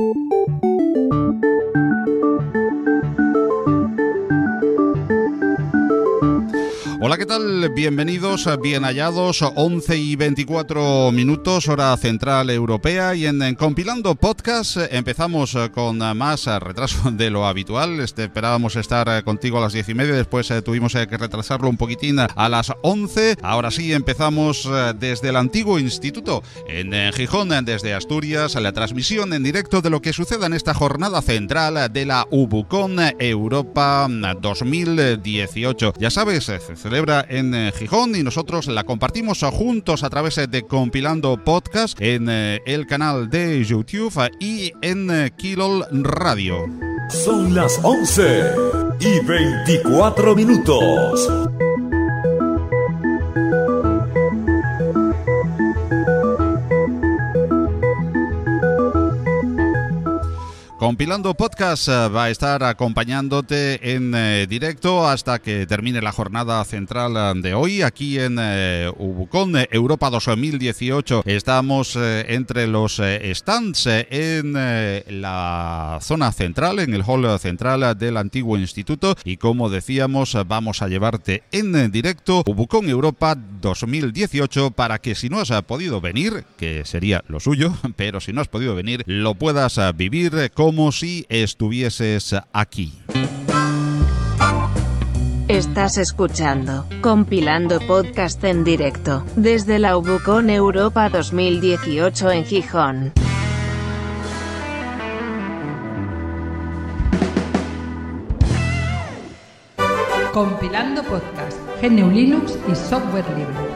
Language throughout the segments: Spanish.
Thank you. Hola, ¿qué tal? Bienvenidos, bien hallados, 11 y 24 minutos, hora central europea. Y en, Compilando Podcast empezamos con más retraso de lo habitual. Este, esperábamos estar contigo a las 10 y media, después eh, tuvimos eh, que retrasarlo un poquitín a las 11. Ahora sí, empezamos eh, desde el antiguo instituto en Gijón, desde Asturias, la transmisión en directo de lo que suceda en esta jornada central de la Ubucon Europa 2018. Ya sabes, celebra en eh, Gijón y nosotros la compartimos juntos a través de Compilando Podcast en eh, el canal de YouTube y en eh, Kilol Radio. Son las 11 y 24 minutos. Compilando Podcast eh, va a estar acompañándote en eh, directo hasta que termine la jornada central eh, de hoy aquí en Ubucón, Europa 2018. Estamos entre los stands en la zona central, en el hall central del antiguo instituto y como decíamos vamos a llevarte en directo Ubucón Europa 2018 para que si no has podido venir, que sería lo suyo, pero si no has podido venir, lo puedas vivir con como si estuvieses aquí. Estás escuchando, compilando podcast en directo, desde la Ubucon Europa 2018 en Gijón. Compilando podcast, GNU Linux y software libre.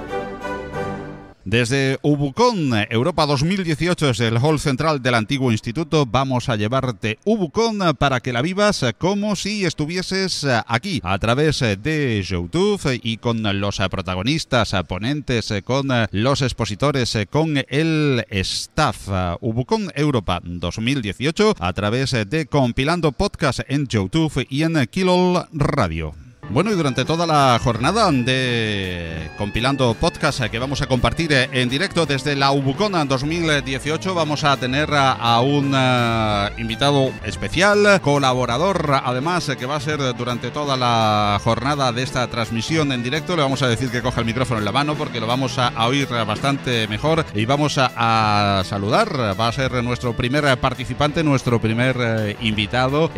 Desde Ubucon, Europa 2018, desde el hall central del antiguo instituto, vamos a llevarte Ubucon para que la vivas como si estuvieses aquí, a través de YouTube y con los protagonistas, ponentes, con los expositores, con el staff. Ubucon Europa 2018, a través de Compilando Podcast en YouTube y en Kilol Radio. Bueno, y durante toda la jornada de compilando podcast que vamos a compartir en directo desde la Ubucona 2018, vamos a tener a un eh, invitado especial, colaborador, además, que va a ser durante toda la jornada de esta transmisión en directo. Le vamos a decir que coja el micrófono en la mano porque lo vamos a, oír bastante mejor y vamos a, saludar. Va a ser nuestro primer participante, nuestro primer eh, invitado,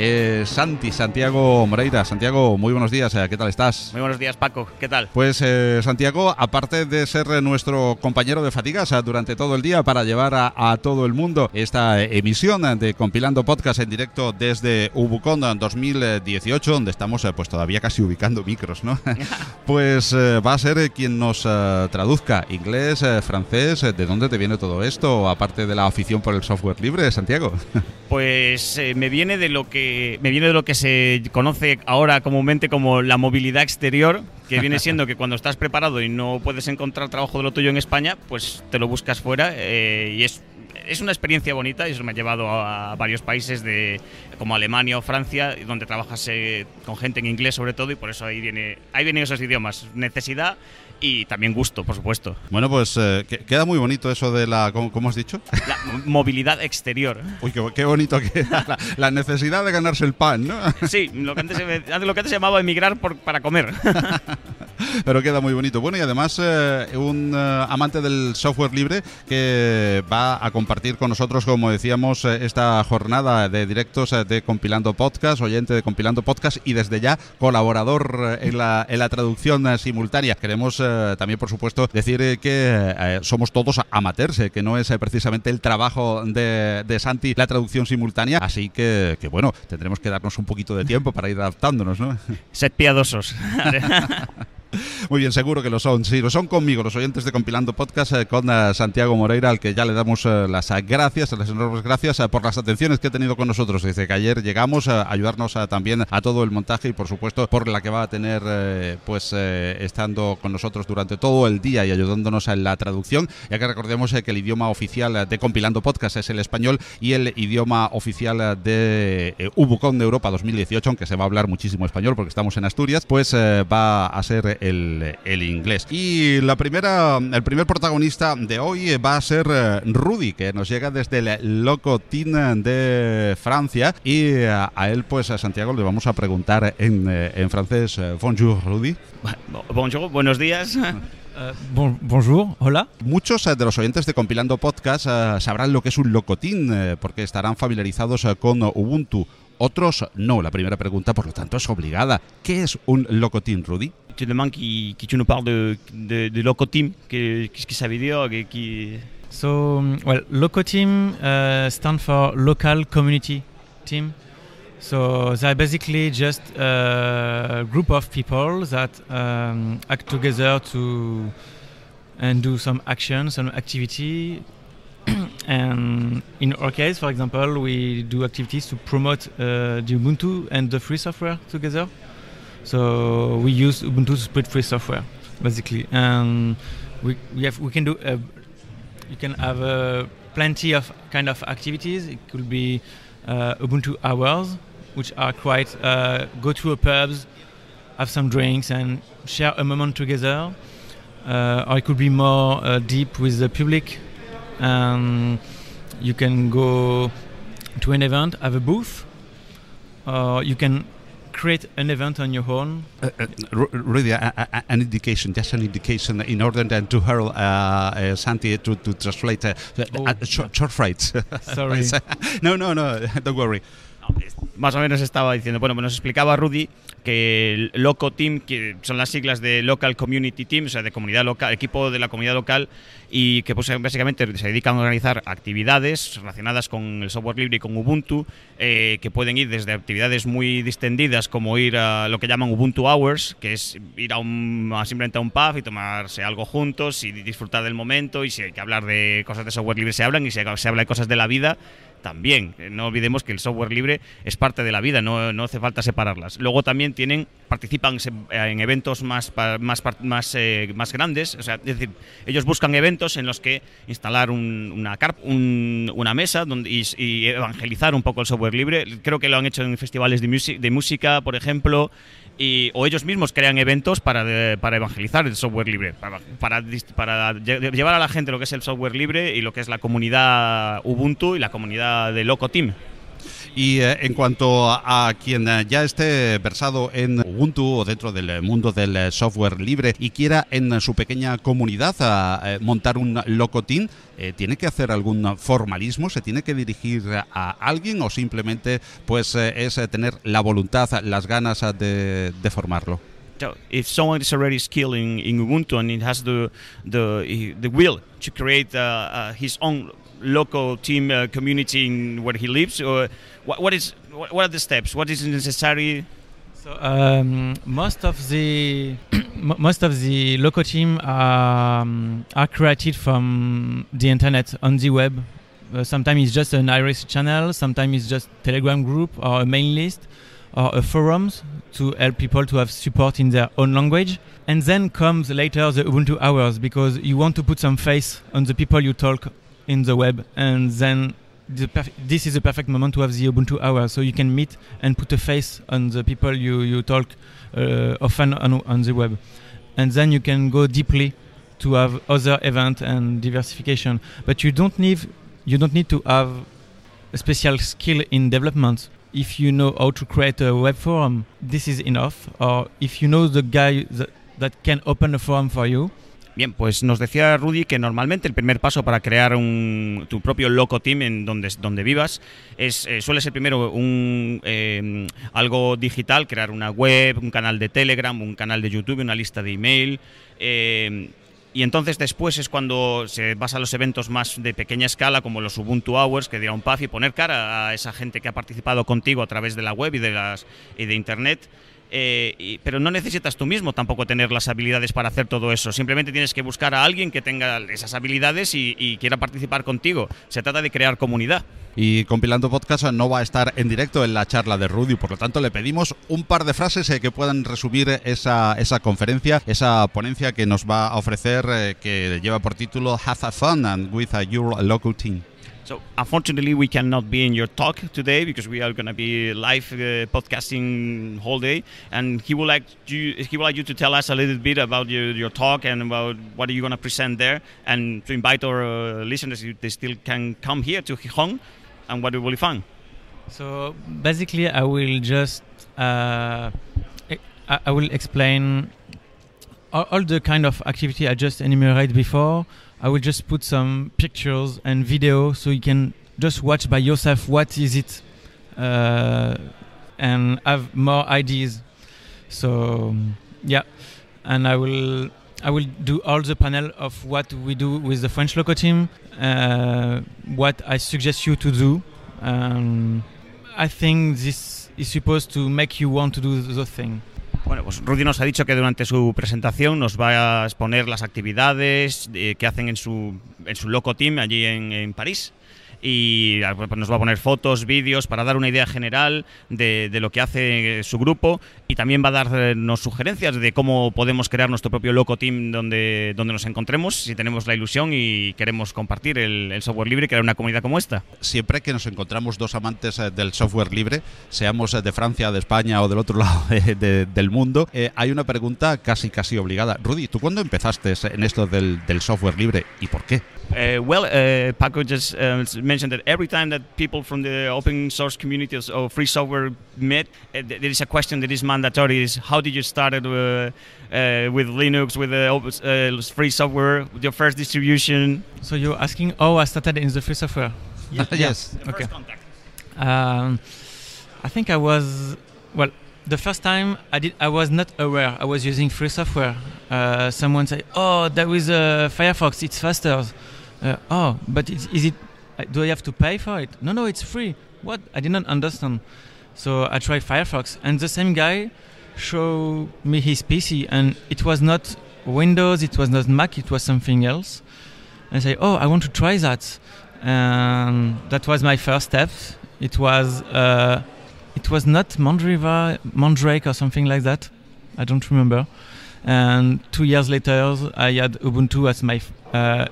Santi, Santiago Moreira. Santiago, muy buenos días. ¿Qué tal estás? Muy buenos días, Paco, ¿qué tal? Pues eh, Santiago, aparte de ser nuestro compañero de fatigas durante todo el día para llevar a, todo el mundo esta emisión de Compilando Podcast en directo desde Ubucon 2018, donde estamos eh, pues todavía casi ubicando micros, ¿no? pues eh, va a ser quien nos traduzca inglés, francés, ¿de dónde te viene todo esto? Aparte de la afición por el software libre, Santiago. pues me viene de lo que me viene de lo que se conoce ahora comúnmente como la movilidad exterior, que viene siendo que cuando estás preparado y no puedes encontrar trabajo de lo tuyo en España, pues te lo buscas fuera eh, y es es una experiencia bonita y eso me ha llevado a, varios países de como Alemania o Francia donde trabajas eh, con gente en inglés sobre todo y por eso ahí viene ahí vienen esos idiomas. Necesidad y también gusto, por supuesto. Bueno, pues eh, queda muy bonito eso de la, ¿cómo, has dicho? La movilidad exterior. Uy, qué, bonito queda. La, necesidad de ganarse el pan, ¿no? Sí, lo que antes lo que antes llamaba emigrar por, para comer. Pero queda muy bonito. Bueno, y además eh, un eh, amante del software libre que va a compartir con nosotros, como decíamos, esta jornada de directos de Compilando Podcast, oyente de Compilando Podcast y desde ya colaborador en la, en la traducción simultánea. Queremos también, por supuesto, decir eh, que eh, somos todos amateurs, que no es precisamente el trabajo de, de, Santi la traducción simultánea, así que, que, bueno, tendremos que darnos un poquito de tiempo para ir adaptándonos, ¿no? Sed piadosos. Muy bien, seguro que lo son. Sí, lo son conmigo, los oyentes de Compilando Podcast, eh, con eh, Santiago Moreira, al que ya le damos eh, las gracias, las enormes gracias por las atenciones que ha tenido con nosotros. Desde que ayer llegamos a ayudarnos también a todo el montaje y, por supuesto, por la que va a tener, pues, estando con nosotros durante todo el día y ayudándonos en la traducción, ya que recordemos que el idioma oficial de Compilando Podcast es el español y el idioma oficial de Ubucon de Europa 2018, aunque se va a hablar muchísimo español porque estamos en Asturias, pues va a ser el, el inglés. Y la primera, el primer protagonista de hoy va a ser eh, Rudy, que nos llega desde el Locotín de Francia. Y eh, a él, pues a Santiago, le vamos a preguntar en, eh, en francés, eh, Bonjour Rudy. Bonjour, buenos días. Bon- bonjour, hola. Muchos eh, de los oyentes de Compilando Podcast eh, sabrán lo que es un locotín, eh, porque estarán familiarizados eh, con Ubuntu. Otros no. La primera pregunta, por lo tanto, es obligada. ¿Qué es un locotín, Rudy? Tu demandes qui, nous parles de, de, de que- qu'est-ce que ça veut dire qui... So, well, Loco Team uh, stand for Local Community Team. So they're basically just a group of people that um, act together to and do some action, some activity. and in our case, for example, we do activities to promote uh, the Ubuntu and the free software together. So we use Ubuntu split free software, basically, and we, we have we can do uh, you can have uh, plenty of kind of activities. It could be uh, Ubuntu hours, which are quite uh, go to a pubs, have some drinks, and share a moment together. Uh, or it could be more uh, deep with the public. Um, you can go to an event, have a booth, or you can create an event on your own. Uh, uh, Rudy, a- a- an indication, just an indication, in order then to her, uh, uh, Santi, to, to translate uh, Oh, uh, short, short phrase. Sorry. no, no, no, don't worry. Más o menos estaba diciendo, bueno, pues nos explicaba Rudy que el Loco Team, que son las siglas de Local Community Team, o sea, de comunidad local, equipo de la comunidad local, y que pues básicamente se dedican a organizar actividades relacionadas con el software libre y con Ubuntu, eh, que pueden ir desde actividades muy distendidas como ir a lo que llaman Ubuntu Hours, que es ir a un, a simplemente a un pub y tomarse algo juntos y disfrutar del momento, y si hay que hablar de cosas de software libre se hablan, y si se habla de cosas de la vida, también. Eh, No olvidemos que el software libre es parte de la vida, no, no hace falta separarlas. Luego también tienen, participan en eventos más, más, más, eh, más grandes, o sea, es decir, ellos buscan eventos en los que instalar un- una un- una mesa donde, y, evangelizar un poco el software libre. Creo que lo han hecho en festivales de, de música, por ejemplo. Y, o ellos mismos crean eventos para, de- para evangelizar el software libre, para, llevar a la gente lo que es el software libre y lo que es la comunidad Ubuntu y la comunidad de Loco Team. Y eh, en cuanto a, quien eh, ya esté versado en Ubuntu o dentro del mundo del eh, software libre y quiera en su pequeña comunidad a, montar un locotín, ¿tiene que hacer algún formalismo? ¿Se tiene que dirigir a alguien o simplemente pues es tener la voluntad, las ganas de, de formarlo? If someone is already skilled Ubuntu and it has the the the will to create uh, uh, local team uh, community in where he lives, or what, what is what are the steps? What is necessary? So um, most of the most of the local team are, um, are created from the internet on the web. Uh, sometimes it's just an iris channel, sometimes it's just Telegram group or a main list or a forums to help people to have support in their own language. And then comes later the Ubuntu hours because you want to put some face on the people you talk in the web, and then this is the perfect moment to have the Ubuntu hour, so you can meet and put a face on the people you you talk uh, often on, on the web, and then you can go deeply to have other event and diversification. But you don't need you don't need to have a special skill in development. If you know how to create a web forum, this is enough. Or if you know the guy that, that can open a forum for you, Bien, pues nos decía Rudy que normalmente el primer paso para crear un, tu propio loco team en donde, donde vivas es eh, suele ser primero un eh, algo digital, crear una web, un canal de Telegram, un canal de YouTube, una lista de email. eh, y entonces después es cuando se vas a los eventos más de pequeña escala, como los Ubuntu Hours, que dirá un paz, y poner cara a esa gente que ha participado contigo a través de la web y de, las, y de Internet. Eh, pero no necesitas tú mismo tampoco tener las habilidades para hacer todo eso. Simplemente tienes que buscar a alguien que tenga esas habilidades y, y quiera participar contigo. Se trata de crear comunidad. Y compilando podcast no va a estar en directo en la charla de Rudy, por lo tanto le pedimos un par de frases eh, que puedan resumir esa, esa conferencia, esa ponencia que nos va a ofrecer, eh, que lleva por título Have a Fun and with a Your Local Team. So unfortunately, we cannot be in your talk today because we are going to be live uh, podcasting whole day, and he would like you he would like you to tell us a little bit about your, your talk and about what are you going to present there, and to invite our uh, listeners if they still can come here to Gijón, and what it will be fun. So basically, I will just uh, I, I will explain all, the kind of activity I just enumerated before. I will just put some pictures and video so you can just watch by yourself what is it uh, and have more ideas. So yeah, and I will I will do all the panel of what we do with the French loco team, uh, what I suggest you to do. Um, I think this is supposed to make you want to do the thing. Bueno, pues Rudy nos ha dicho que durante su presentación nos va a exponer las actividades eh, que hacen en su, en su loco team allí en, en París y ah, pues nos va a poner fotos, vídeos para dar una idea general de, de, lo que hace su grupo y también va a darnos sugerencias de cómo podemos crear nuestro propio loco team donde, donde nos encontremos si tenemos la ilusión y queremos compartir el, el software libre y crear una comunidad como esta. Siempre que nos encontramos dos amantes eh, del software libre, seamos eh, de Francia, de España o del otro lado de, de, del mundo, eh, hay una pregunta casi casi obligada. Rudy, ¿tú cuándo empezaste en esto del, del software libre y por qué? Uh, well, uh, Paco just uh, mentioned that every time that people from the open source communities or free software meet, uh, there is a question that is mandatory: is how did you start uh, with Linux, with open, free software, with your first distribution? So you're asking oh, I started in the free software? Yeah. yes. The okay. Um, I think I was well. The first time I did, I was not aware I was using free software. Uh, someone said, "Oh, there is a Firefox. It's faster." Uh, oh, but it's, is it? Do I have to pay for it? No, no, it's free. What? I did not understand. So I tried Firefox, and the same guy showed me his PC, and it was not Windows, it was not Mac, it was something else. And I say, oh, I want to try that. And that was my first step. It was uh, it was not Mandriva, Mandrake or something like that. I don't remember. And two years later, I had Ubuntu as my uh,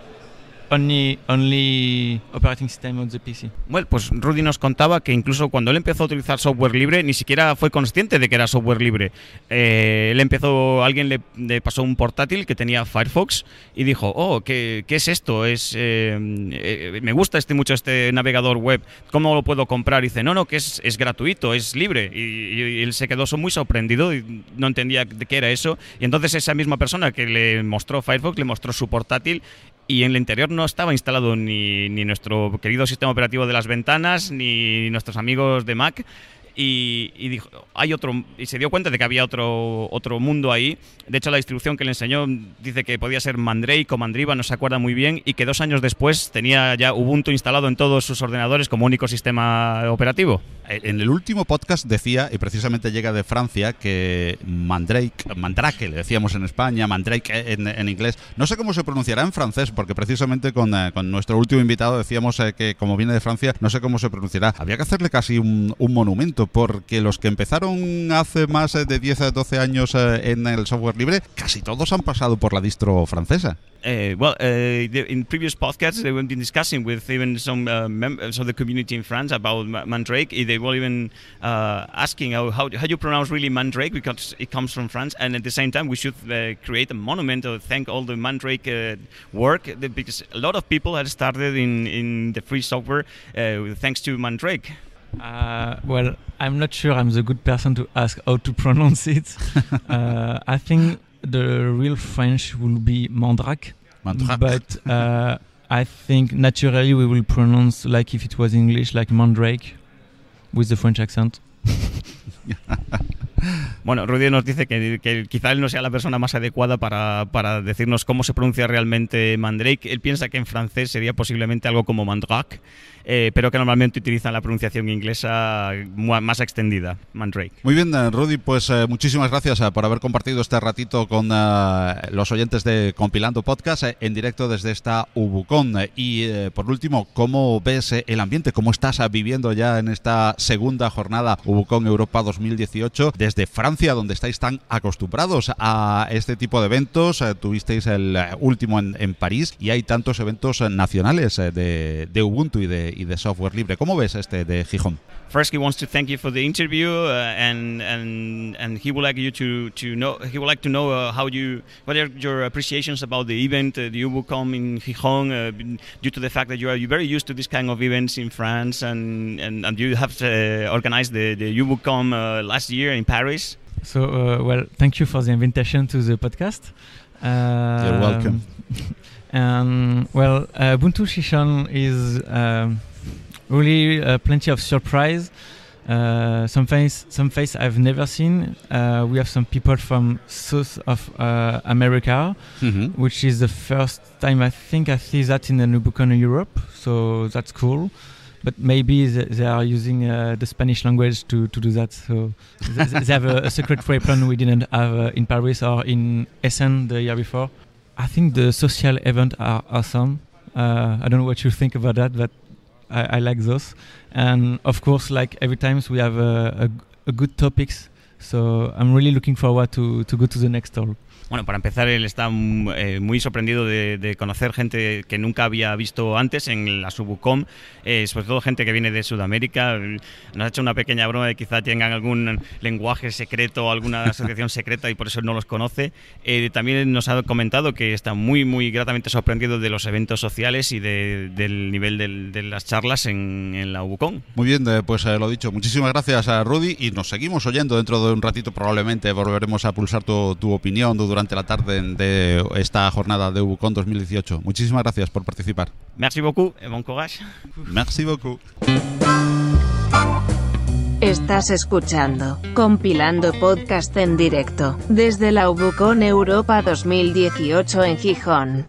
only, only operating system on the PC. Bueno, pues Rudy nos contaba que incluso cuando él empezó a utilizar software libre, ni siquiera fue consciente de que era software libre. Eh, él empezó, alguien le, le, pasó un portátil que tenía Firefox y dijo, oh, ¿qué, qué es esto? Es, eh, eh, me gusta este mucho este navegador web, ¿cómo lo puedo comprar? Y dice, no, no, que es, es gratuito, es libre. Y, y, él se quedó muy sorprendido y no entendía de qué era eso. Y entonces esa misma persona que le mostró Firefox, le mostró su portátil y en el interior no estaba instalado ni, ni, nuestro querido sistema operativo de las ventanas, ni nuestros amigos de Mac. Y, dijo, hay otro, y se dio cuenta de que había otro, otro mundo ahí. De hecho, la distribución que le enseñó dice que podía ser Mandrake o Mandriva, no se acuerda muy bien, y que dos años después tenía ya Ubuntu instalado en todos sus ordenadores como único sistema operativo. En el último podcast decía, y precisamente llega de Francia, que Mandrake, Mandrake, le decíamos en España, Mandrake en, en inglés, no sé cómo se pronunciará en francés, porque precisamente con, eh, con nuestro último invitado decíamos eh, que como viene de Francia, no sé cómo se pronunciará. Había que hacerle casi un monumento, porque los que empezaron hace más de 10 a 12 años eh, en el software libre, casi todos han pasado por la distro francesa. Uh, well, uh, in previous podcasts, they been discussing with even some uh, members of the community in France about Mandrake. They were even uh, asking how, how, how you pronounce really Mandrake because it comes from France. And at the same time, we should uh, create a monument to thank all the Mandrake uh, work because a lot of people had started in, in the free software thanks to Mandrake. Uh, well, I'm not sure I'm the good person to ask how to pronounce it. uh, I think the real French will be Mandrake. Mandrake. But uh, I think naturally we will pronounce like if it was English, like Mandrake, with the French accent. Bueno, Rudy nos dice que, que, quizá él no sea la persona más adecuada para, para, decirnos cómo se pronuncia realmente Mandrake. Él piensa que en francés sería posiblemente algo como Mandrake. eh, pero que normalmente utilizan la pronunciación inglesa más extendida, Mandrake. Muy bien, Rudy, pues muchísimas gracias por haber compartido este ratito con los oyentes de Compilando Podcast en directo desde esta Ubucon. Y por último, ¿cómo ves el ambiente? ¿Cómo estás viviendo ya en esta segunda jornada Ubucon Europa 2018 desde Francia, donde estáis tan acostumbrados a este tipo de eventos? tuvisteis el último en, en París y hay tantos eventos nacionales de, de Ubuntu y de, y de software libre. ¿Cómo ves este de Gijón? First, he wants to thank you for the interview, uh, and and and he would like you to to know he would like to know uh, how you what are your appreciations about the event, uh, the Ubucom in Gijón, uh, due to the fact that you are very used to this kind of events in France, and and, and you have uh, organized the the Ubucom uh, last year in Paris. So, well, thank you for the invitation to the podcast. You're welcome. And well, uh, Ubuntu Shishan is um, really uh, plenty of surprise. Uh, some face, some face I've never seen. Uh, we have some people from South of uh, America, mm-hmm. which is the first time I think I see that in the in Europe. So that's cool. But maybe they, they are using uh, the Spanish language to, to do that. So they, they have a, a secret weapon we didn't have in Paris or in Essen the year before. I think the social events are awesome. Uh, I don't know what you think about that, but I, I, like those. And of course, like every time we have a, a, a good topics. So I'm really looking forward to, to go to the next stall. Bueno, para empezar, él está eh, muy sorprendido de, conocer gente que nunca había visto antes en la Subucom, eh, sobre todo gente que viene de Sudamérica. Nos ha hecho una pequeña broma de quizá tengan algún lenguaje secreto, alguna asociación secreta y por eso no los conoce. Eh, también nos ha comentado que está muy, muy gratamente sorprendido de los eventos sociales y del nivel de las charlas en, la Ubucom. Muy bien, pues lo dicho. Muchísimas gracias a Rudy y nos seguimos oyendo dentro de un ratito. Probablemente volveremos a pulsar tu, tu opinión durante la tarde de esta jornada de Ubucon 2018. Muchísimas gracias por participar. Merci beaucoup et bon courage. Merci beaucoup. Estás escuchando, compilando podcast en directo, desde la Ubucon Europa 2018 en Gijón.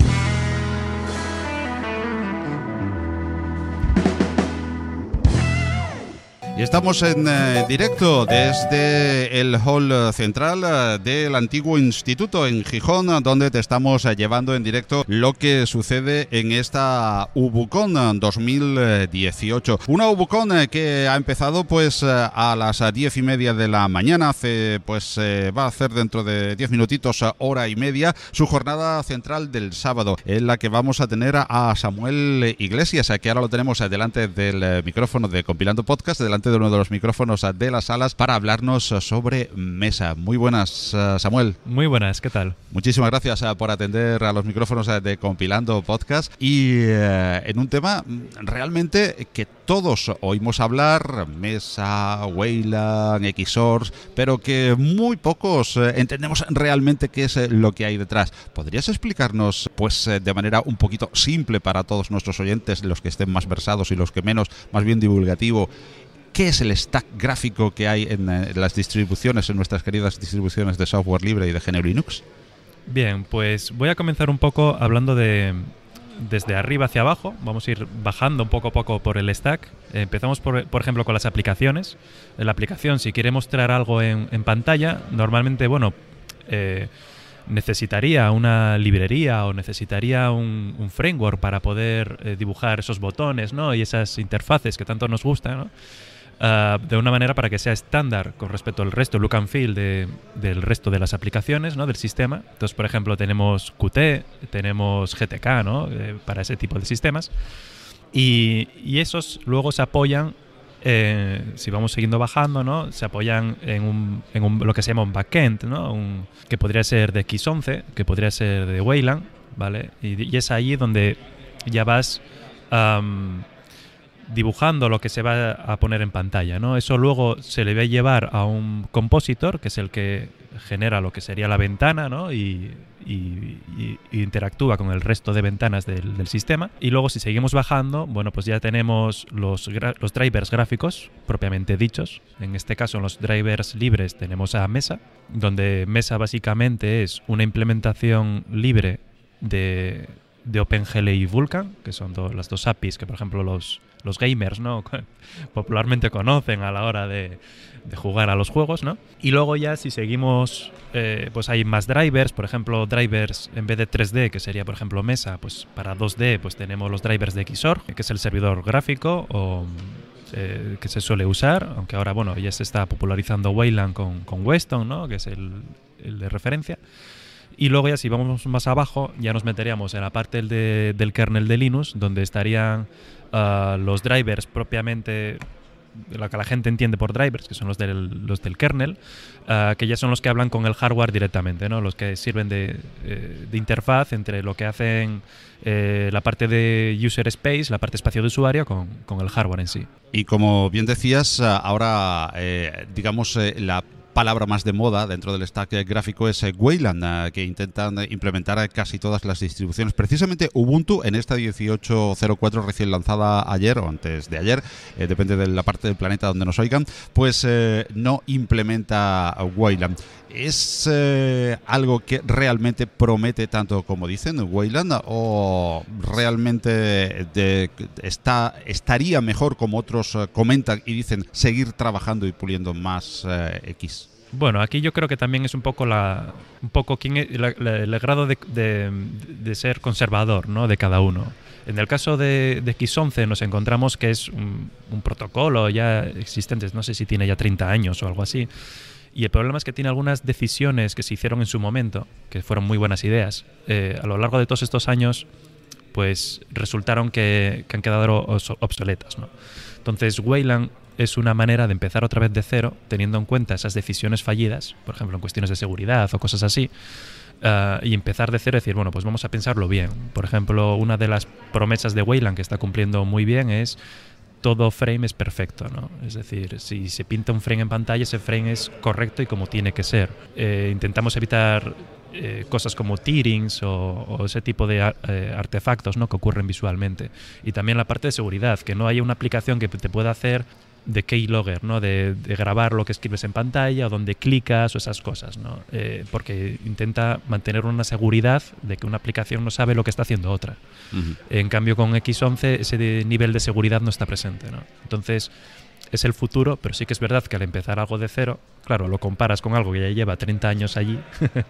Y estamos en eh, directo desde el hall central eh, del antiguo instituto en Gijón, donde te estamos eh, llevando en directo lo que sucede en esta Ubucon 2018. Una Ubucon que ha empezado pues a las diez y media de la mañana, hace pues va a hacer dentro de diez minutitos, hora y media, su jornada central del sábado, en la que vamos a tener a Samuel Iglesias, que ahora lo tenemos delante del micrófono de Compilando Podcast, delante de uno de los micrófonos de las salas para hablarnos sobre mesa. Muy buenas, eh, Samuel. Muy buenas, ¿qué tal? Muchísimas gracias eh, por atender a los micrófonos eh, de Compilando Podcast y en un tema mm, realmente que todos oímos hablar, Mesa, Wayland, Xors, pero que muy pocos entendemos realmente qué es lo que hay detrás. ¿Podrías explicarnos, pues, de manera un poquito simple para todos nuestros oyentes, los que estén más versados y los que menos, más bien divulgativo, ¿Qué es el stack gráfico que hay en, eh, las distribuciones, en nuestras queridas distribuciones de software libre y de GNU Linux? Bien, pues voy a comenzar un poco hablando de desde arriba hacia abajo. Vamos a ir bajando un poco a poco por el stack. empezamos, por, por, ejemplo, con las aplicaciones. La aplicación, si quiere mostrar algo en, pantalla, normalmente, bueno, eh, necesitaría una librería o necesitaría un, framework para poder eh, dibujar esos botones ¿no? y esas interfaces que tanto nos gustan. ¿no? Ah, de una manera para que sea estándar con respecto al resto, look and feel del resto de las aplicaciones ¿no? del sistema. Entonces, por ejemplo, tenemos Qt, tenemos GTK ¿no? Eh, para ese tipo de sistemas. Y, esos luego se apoyan, eh, si vamos siguiendo bajando, ¿no? se apoyan en, un, en un, lo que se llama un backend, ¿no? Un, que podría ser de X11, que podría ser de Wayland, ¿vale? Y, es ahí donde ya vas dibujando lo que se va a poner en pantalla. ¿no? Eso luego se le va a llevar a un compositor, que es el que genera lo que sería la ventana ¿no? y, interactúa con el resto de ventanas del, sistema. Y luego si seguimos bajando, bueno, pues ya tenemos los, drivers gráficos propiamente dichos. En este caso, en los drivers libres tenemos a Mesa, donde Mesa básicamente es una implementación libre de, de OpenGL y Vulkan, que son las dos APIs que, por ejemplo, los los gamers, ¿no? Popularmente conocen a la hora de, jugar a los juegos, ¿no? Y luego ya si seguimos, eh, pues hay más drivers, por ejemplo, drivers en vez de 3D, que sería por ejemplo Mesa, pues para 2D pues tenemos los drivers de Xorg, que es el servidor gráfico eh, que se suele usar, aunque ahora bueno ya se está popularizando Wayland con, Weston, ¿no? que es el, el, de referencia. Y luego ya si vamos más abajo ya nos meteríamos en la parte del, de, del kernel de Linux, donde estarían los drivers propiamente lo que la gente entiende por drivers, que son los del, los del kernel, uh, que ya son los que hablan con el hardware directamente, ¿no? los que sirven de, eh, interfaz entre lo que hacen eh, la parte de user space, la parte espacio de usuario, con, con, el hardware en sí. Y como bien decías, ahora, eh, digamos, la palabra más de moda dentro del stack gráfico es Wayland, que intentan implementar casi todas las distribuciones. Precisamente Ubuntu en esta 18.04 recién lanzada ayer o antes de ayer, eh, depende de la parte del planeta donde nos oigan, pues eh, no implementa Wayland. ¿Es eh, algo que realmente promete tanto como dicen Wayland o realmente está, estaría mejor como otros uh, comentan y dicen seguir trabajando y puliendo más uh, X? Bueno, aquí yo creo que también es un poco la, un poco quién el grado de, de, ser conservador, ¿no? De cada uno. En el caso de, de X11 nos encontramos que es un, protocolo ya existente, no sé si tiene ya 30 años o algo así. Y el problema es que tiene algunas decisiones que se hicieron en su momento, que fueron muy buenas ideas. Eh, a lo largo de todos estos años, pues resultaron que, que han quedado obsoletas, ¿no? Entonces, Wayland es una manera de empezar otra vez de cero, teniendo en cuenta esas decisiones fallidas, por ejemplo, en cuestiones de seguridad o cosas así, uh, y empezar de cero y decir, bueno, pues vamos a pensarlo bien. Por ejemplo, una de las promesas de Wayland que está cumpliendo muy bien es todo frame es perfecto, ¿no? Es decir, si se pinta un frame en pantalla, ese frame es correcto y como tiene que ser. Eh, intentamos evitar eh, cosas como tearings o, ese tipo de eh, artefactos ¿no? que ocurren visualmente. Y también la parte de seguridad, que no haya una aplicación que te pueda hacer de keylogger, ¿no? De, de, grabar lo que escribes en pantalla o donde clicas o esas cosas, ¿no? Eh, porque intenta mantener una seguridad de que una aplicación no sabe lo que está haciendo otra. Uh -huh. En cambio, con X11 ese nivel de seguridad no está presente, ¿no? Entonces, es el futuro, pero sí que es verdad que al empezar algo de cero, claro, lo comparas con algo que ya lleva 30 años allí,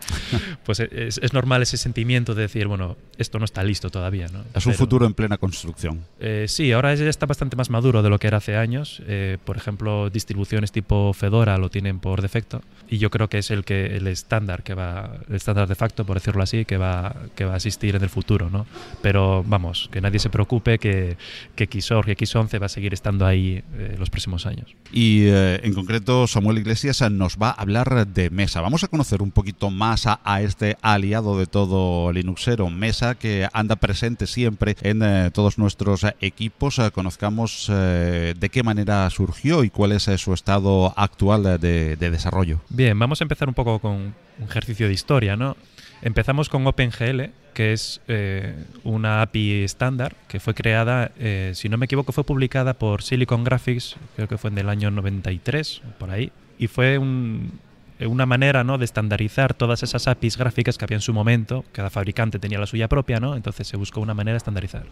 pues es, es, normal ese sentimiento de decir, bueno, esto no está listo todavía. ¿no? Es un futuro en plena construcción. Eh, sí, ahora ya está bastante más maduro de lo que era hace años. Eh, por ejemplo, distribuciones tipo Fedora lo tienen por defecto y yo creo que es el que el estándar que va, el estándar de facto, por decirlo así, que va, que va a existir en el futuro. ¿no? Pero vamos, que nadie se preocupe que, que Xorg y X11 va a seguir estando ahí eh, los próximos años. Y en concreto, Samuel Iglesias nos va a hablar de Mesa. Vamos a conocer un poquito más a, este aliado de todo Linuxero, Mesa, que anda presente siempre en eh, todos nuestros equipos. Eh, conozcamos de qué manera surgió y cuál es su estado actual de, de, desarrollo. Bien, vamos a empezar un poco con un ejercicio de historia, ¿no? Empezamos con OpenGL, que es eh, una API estándar que fue creada, eh, si no me equivoco, fue publicada por Silicon Graphics, creo que fue en el año 93, por ahí, y fue un, una manera ¿no? de estandarizar todas esas APIs gráficas que había en su momento. Cada fabricante tenía la suya propia, ¿no? entonces se buscó una manera de estandarizar.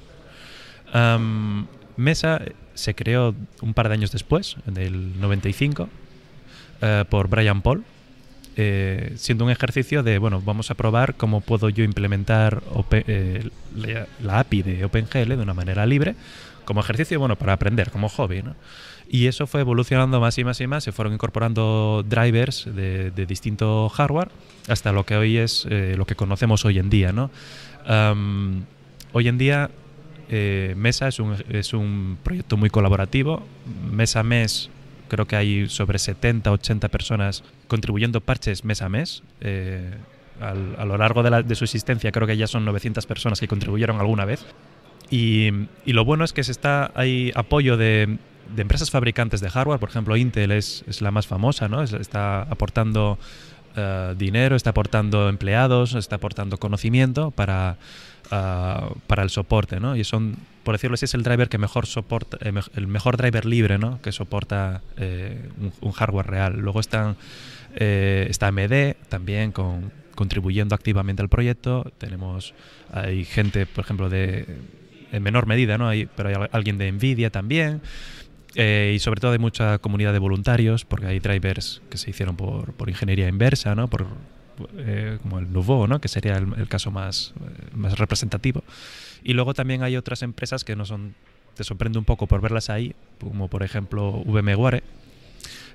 Mesa se creó un par de años después, en el 95, uh, por Brian Paul, eh, siendo un ejercicio de, bueno, vamos a probar cómo puedo yo implementar Open, eh, la, la, API de OpenGL de una manera libre, como ejercicio, bueno, para aprender, como hobby. Y eso fue evolucionando más y más y más, se fueron incorporando drivers de, de distinto hardware hasta lo que hoy es eh, lo que conocemos hoy en día, ¿no? Hoy en día eh, Mesa es un, es un proyecto muy colaborativo, mes a mes creo que hay sobre 70, 80 personas contribuyendo parches mes a mes. Eh, a lo largo de, la, de, su existencia creo que ya son 900 personas que contribuyeron alguna vez. Y, lo bueno es que se está, hay apoyo de, empresas fabricantes de hardware, por ejemplo Intel es, la más famosa, ¿no? Es, está aportando uh, dinero, está aportando empleados, está aportando conocimiento para, uh, para el soporte, ¿no? Y son por decirlo así, es el driver que mejor soporta, eh, el mejor driver libre, ¿no? Que soporta eh, un, un, hardware real. Luego están, eh, está AMD también con, contribuyendo activamente al proyecto. Tenemos, hay gente, por ejemplo, de en menor medida, ¿no? Hay, pero hay alguien de Nvidia también. Eh, y sobre todo hay mucha comunidad de voluntarios, porque hay drivers que se hicieron por, por ingeniería inversa, ¿no? Por, eh, como el Nouveau, ¿no? que sería el, el caso más, eh, más representativo. Y luego también hay otras empresas que no son, te sorprende un poco por verlas ahí, como por ejemplo VMware,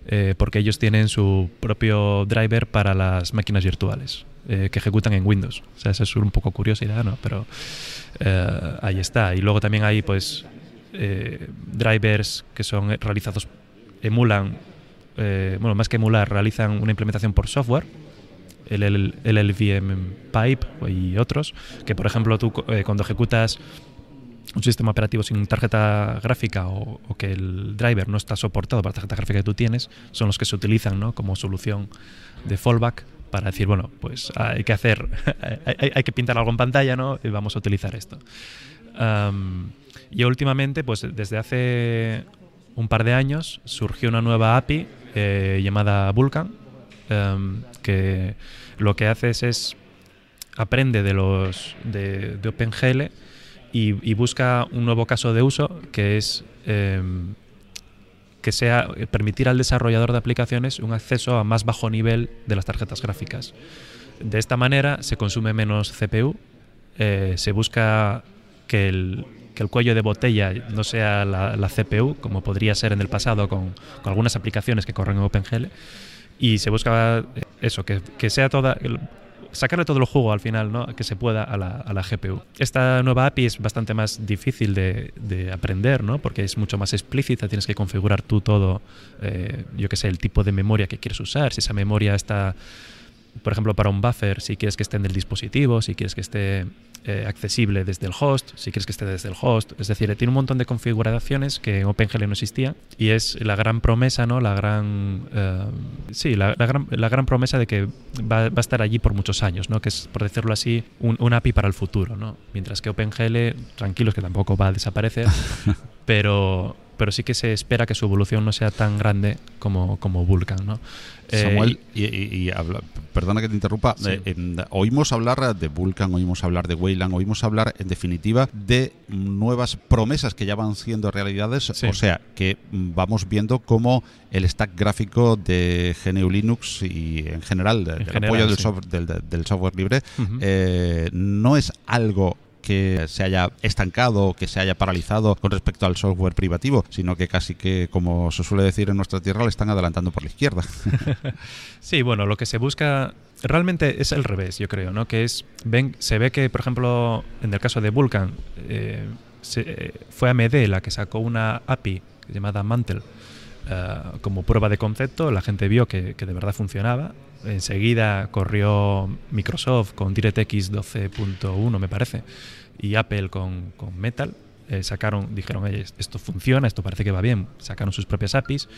eh, porque ellos tienen su propio driver para las máquinas virtuales eh, que ejecutan en Windows. O sea, eso es un poco curiosidad, ¿no? Pero eh, ahí está. Y luego también hay, pues, eh, drivers que son realizados, emulan, eh, bueno, más que emular, realizan una implementación por software el, el, el LVM Pipe y otros, que por ejemplo tú cuando ejecutas un sistema operativo sin tarjeta gráfica o, o, que el driver no está soportado para la tarjeta gráfica que tú tienes, son los que se utilizan ¿no? como solución de fallback para decir, bueno, pues hay que hacer, hay, que pintar algo en pantalla, ¿no? Y vamos a utilizar esto. Y últimamente, pues desde hace un par de años, surgió una nueva API eh, llamada Vulkan, um, que lo que hace es, es aprende de los de, OpenGL y, busca un nuevo caso de uso que es eh, que sea permitir al desarrollador de aplicaciones un acceso a más bajo nivel de las tarjetas gráficas. De esta manera se consume menos CPU, eh, se busca que el, el, cuello de botella no sea la, CPU, como podría ser en el pasado con, algunas aplicaciones que corren en OpenGL, y se busca eso, que, que sea toda sacarle todo el juego al final ¿no? que se pueda a la, a la, GPU. Esta nueva API es bastante más difícil de, de, aprender, ¿no? porque es mucho más explícita, tienes que configurar tú todo, eh, yo que sé, el tipo de memoria que quieres usar, si esa memoria está, por ejemplo, para un buffer, si quieres que esté en el dispositivo, si quieres que esté eh, accesible desde el host, si quieres que esté desde el host. Es decir, tiene un montón de configuraciones que en OpenGL no existía y es la gran promesa, ¿no? La gran, eh, sí, la, la, gran, la, gran, promesa de que va, va, a estar allí por muchos años, ¿no? Que es, por decirlo así, un, un API para el futuro, ¿no? Mientras que OpenGL, tranquilos que tampoco va a desaparecer, pero pero sí que se espera que su evolución no sea tan grande como, como Vulkan, ¿no? Samuel, eh, y, y, y habla, perdona que te interrumpa, sí. eh, oímos hablar de Vulkan, oímos hablar de Wayland, oímos hablar, en definitiva, de nuevas promesas que ya van siendo realidades, sí. o sea, que vamos viendo cómo el stack gráfico de GNU Linux y en general, de, en general, apoyo del, software, del, del, software libre, uh -huh. eh, no es algo que se haya estancado, que se haya paralizado con respecto al software privativo, sino que casi que, como se suele decir en nuestra tierra, le están adelantando por la izquierda. sí, bueno, lo que se busca realmente es el revés, yo creo, ¿no? Que es, ven, se ve que, por ejemplo, en el caso de Vulkan, eh, se, eh, fue AMD la que sacó una API llamada Mantle uh, como prueba de concepto, la gente vio que de verdad funcionaba, enseguida corrió Microsoft con DirectX 12.1 me parece y Apple con, Metal eh, sacaron, dijeron, esto funciona, esto parece que va bien, sacaron sus propias APIs.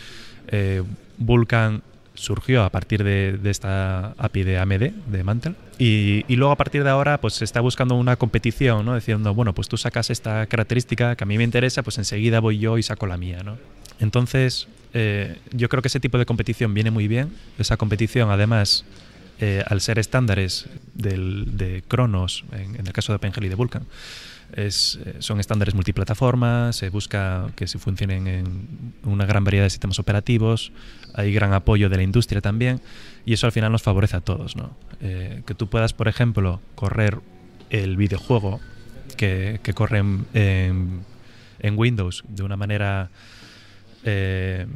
Eh, Vulkan surgió a partir de, de, esta API de AMD, de Mantle, y, y, luego a partir de ahora pues se está buscando una competición, ¿no? Diciendo, bueno, pues tú sacas esta característica que a mí me interesa, pues enseguida voy yo y saco la mía, ¿no? Entonces, eh, yo creo que ese tipo de competición viene muy bien. Esa competición, además, eh, al ser estándares del, de Cronos, en, el caso de OpenGL y de Vulkan, es, eh, son estándares multiplataformas, se busca que se funcionen en una gran variedad de sistemas operativos, hay gran apoyo de la industria también, y eso al final nos favorece a todos. ¿no? Que tú puedas, por ejemplo, correr el videojuego que, que corre en, en Windows de una manera eh,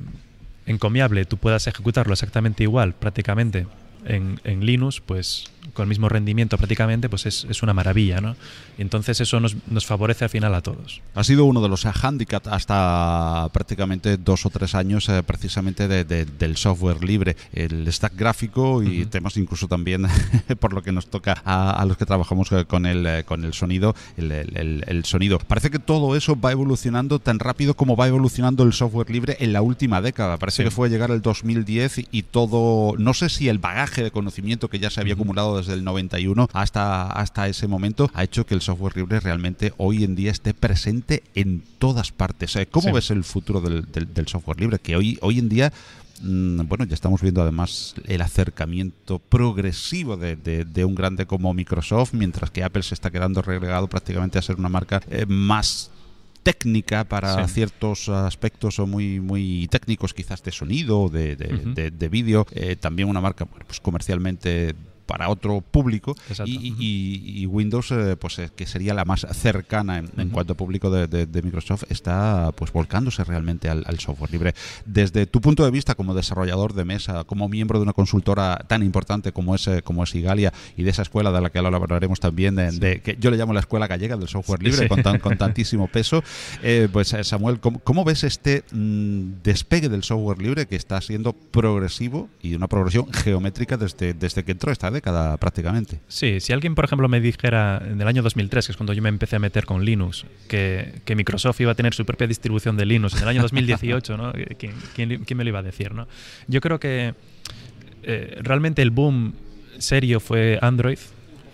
encomiable, tú puedas ejecutarlo exactamente igual, prácticamente, en, en, Linux, pues con el mismo rendimiento prácticamente, pues es, es una maravilla, ¿no? Y entonces eso nos, nos, favorece al final a todos. Ha sido uno de los handicaps hasta prácticamente dos o tres años eh, precisamente de, de, del software libre, el stack gráfico y uh -huh. temas incluso también por lo que nos toca a, a los que trabajamos con el, eh, con el sonido, el, el, el, sonido. Parece que todo eso va evolucionando tan rápido como va evolucionando el software libre en la última década. Parece sí. que fue llegar el 2010 y todo, no sé si el bagaje de conocimiento que ya se había acumulado desde el 91 hasta, hasta ese momento ha hecho que el software libre realmente hoy en día esté presente en todas partes. ¿Cómo sí. ves el futuro del, del, del, software libre? Que hoy, hoy en día mm, bueno, ya estamos viendo además el acercamiento progresivo de, de- de un grande como Microsoft, mientras que Apple se está quedando relegado prácticamente a ser una marca eh, más técnica para Sí. ciertos aspectos o muy muy técnicos quizás de sonido de, de, de- de vídeo Eh, también una marca pues comercialmente para otro público y, y- y Windows eh, pues eh, que sería la más cercana en, en cuanto a público de, de- de Microsoft está pues volcándose realmente al, al software libre. Desde tu punto de vista como desarrollador de mesa como miembro de una consultora tan importante como es eh, como es Igalia y de esa escuela de la que ahora hablaremos también de, de- que yo le llamo la escuela gallega del software libre Sí. con, tan- con tantísimo peso eh, pues Samuel ¿cómo, cómo ves este mm, despegue del software libre que está siendo progresivo y una progresión geométrica desde, desde que entró esta década prácticamente Sí, si alguien, por ejemplo, me dijera en el año 2003, que es cuando yo me empecé a meter con Linux, que, Microsoft iba a tener su propia distribución de Linux en el año 2018, ¿no? ¿Quién, quién- quién me lo iba a decir, no? Yo creo que eh, realmente el boom serio fue Android,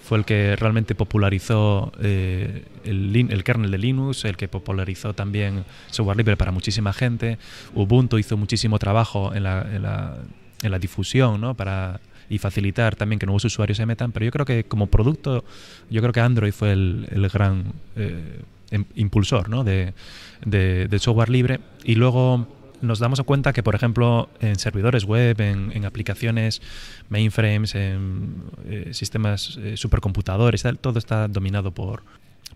fue el que realmente popularizó eh, el kernel de Linux, el que popularizó también software libre para muchísima gente. Ubuntu hizo muchísimo trabajo en la, en la- en la difusión, ¿no? Para y facilitar también que nuevos usuarios se metan, pero yo creo que como producto, yo creo que Android fue el, el gran eh, em- impulsor ¿no? de, de- del software libre y luego nos damos cuenta que, por ejemplo, en servidores web, en, en aplicaciones mainframes, en eh, sistemas eh, supercomputadores, todo está dominado por,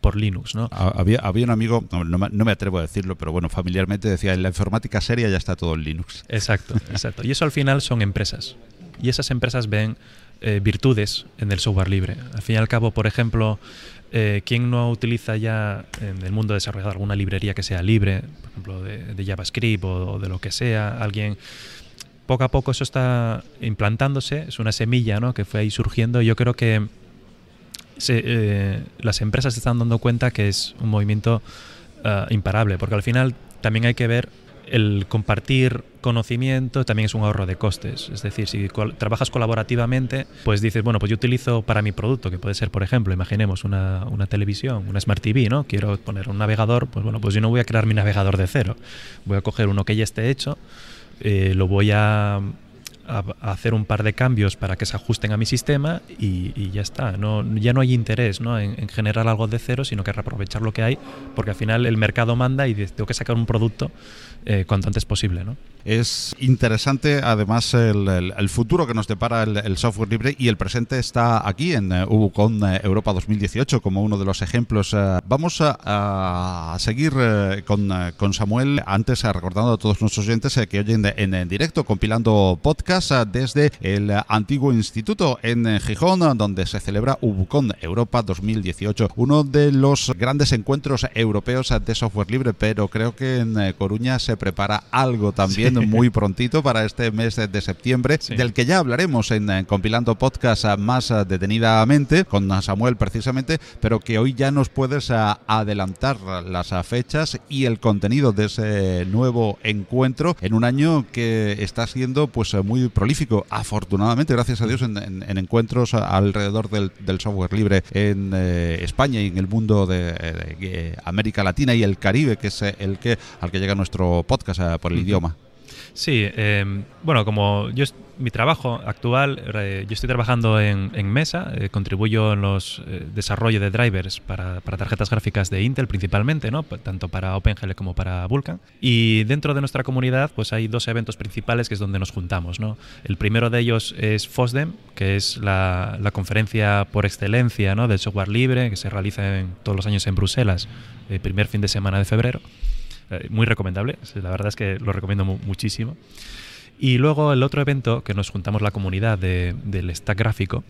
por Linux, ¿no? Ha- Había, había un amigo, no, no no me atrevo a decirlo, pero bueno, familiarmente decía, en la informática seria ya está todo en Linux. Exacto, exacto. Y eso al final son empresas. Y esas empresas ven eh, virtudes en el software libre. Al fin y al cabo, por ejemplo, eh, ¿quién no utiliza ya en el mundo desarrollado alguna librería que sea libre, por ejemplo, de, JavaScript o, o de lo que sea? Alguien poco a poco eso está implantándose, es una semilla ¿no? que fue ahí surgiendo. y Yo creo que se- eh, las empresas se están dando cuenta que es un movimiento ah, imparable, porque al final también hay que ver el compartir conocimiento también es un ahorro de costes. Es decir, si trabajas colaborativamente, pues dices, bueno, pues yo utilizo para mi producto, que puede ser, por ejemplo, imaginemos una, una televisión, una Smart TV, ¿no? Quiero poner un navegador, pues bueno, pues yo no voy a crear mi navegador de cero. Voy a coger uno que ya esté hecho, eh, lo voy a, a- hacer un par de cambios para que se ajusten a mi sistema y, y ya está. No, ya no hay interés ¿no? En, en generar algo de cero, sino que reaprovechar lo que hay, porque al final el mercado manda y tengo que sacar un producto eh, cuanto antes posible. ¿no? Es interesante, además, el, el- el futuro que nos depara el, el software libre y el presente está aquí en eh, UbuCon eh, Europa 2018 como uno de los ejemplos. Eh, vamos a, a seguir con, con Samuel, antes recordando a todos nuestros oyentes que oyen en, en directo compilando podcast eh, desde el antiguo instituto en Gijón, donde se celebra UbuCon Europa 2018, uno de los grandes encuentros europeos de software libre, pero creo que en eh, Coruña se prepara algo también muy prontito para este mes de, septiembre, Sí. del que ya hablaremos en, compilando podcast eh, más eh, detenidamente con Samuel precisamente, pero que hoy ya nos puedes adelantar las fechas y el contenido de ese nuevo encuentro en un año que está siendo pues eh, muy prolífico, afortunadamente, gracias a Dios, en, en- en encuentros alrededor del, del software libre en eh, España y en el mundo de, de, América Latina y el Caribe, que es eh, el que al que llega nuestro podcast eh, por el idioma. Sí, eh, bueno, como yo mi trabajo actual, eh, yo estoy trabajando en, Mesa, eh, contribuyo en los eh, desarrollo de drivers para, tarjetas gráficas de Intel principalmente, ¿no? Tanto para OpenGL como para Vulkan. Y dentro de nuestra comunidad, pues hay dos eventos principales que es donde nos juntamos, ¿no? El primero de ellos es FOSDEM, que es la, conferencia por excelencia, ¿no? Del software libre que se realiza todos los años en Bruselas, el primer fin de semana de febrero. Eh, muy recomendable, la verdad es que lo recomiendo mu- muchísimo. Y luego el otro evento que nos juntamos la comunidad de- del stack gráfico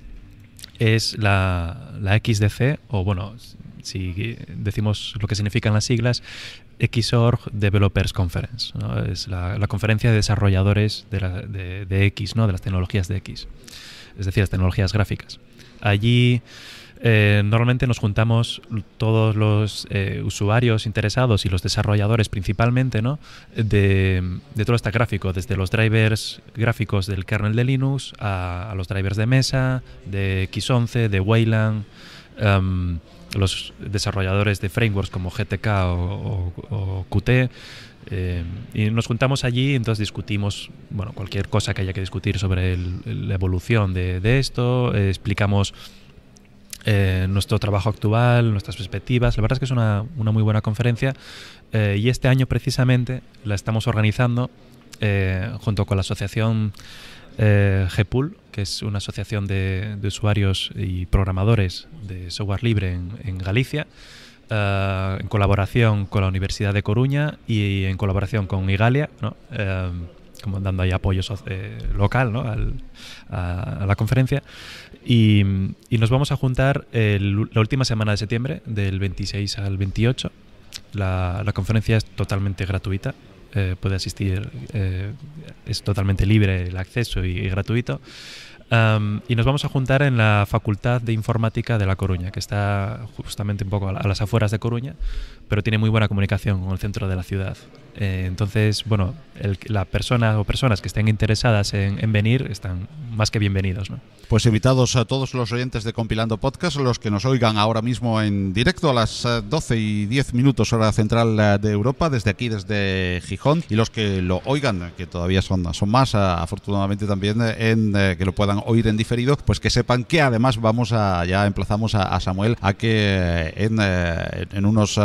es la, la XDC, o bueno, si decimos lo que significan las siglas, Xorg Developers Conference. ¿no? Es la, la conferencia de desarrolladores de, de- de X, ¿no? de las tecnologías de X, es decir, las tecnologías gráficas. Allí eh, normalmente nos juntamos todos los eh, usuarios interesados y los desarrolladores principalmente ¿no? de, de todo este gráfico, desde los drivers gráficos del kernel de Linux a, los drivers de mesa, de X11, de Wayland, em, los desarrolladores de frameworks como GTK o, Qt, Eh, y nos juntamos allí, entonces discutimos bueno, cualquier cosa que haya que discutir sobre el- la evolución de, esto, explicamos eh, nuestro trabajo actual, nuestras perspectivas. La verdad es que es una, una muy buena conferencia eh, y este año precisamente la estamos organizando eh, junto con la asociación GPUL, que es una asociación de, usuarios y programadores de software libre en, Galicia, en colaboración con la Universidad de Coruña y en colaboración con Igalia. Como dando ahí apoyo eh, local ¿no? Al- a, a la conferencia. Y, y nos vamos a juntar el- la última semana de septiembre, del 26 al 28. La, la conferencia es totalmente gratuita. eh, puede asistir, eh, es totalmente libre el acceso y, y gratuito. Am, y nos vamos a juntar en la Facultad de Informática de La Coruña, que está justamente un poco a, la- a las afueras de Coruña, pero tiene muy buena comunicación con el centro de la ciudad. Eh, entonces, bueno, el- la persona o personas que estén interesadas en, en venir están más que bienvenidos. ¿no? Pues invitados a todos los oyentes de Compilando Podcast, los que nos oigan ahora mismo en directo a las eh, 12 y 10 minutos hora central eh, de Europa, desde aquí, desde Gijón, y los que lo oigan, eh, que todavía son, son más, eh, afortunadamente también, eh, en eh, que lo puedan oír en diferido, pues que sepan que además vamos a, ya emplazamos a, a Samuel a que eh, en, eh, en, unos, eh,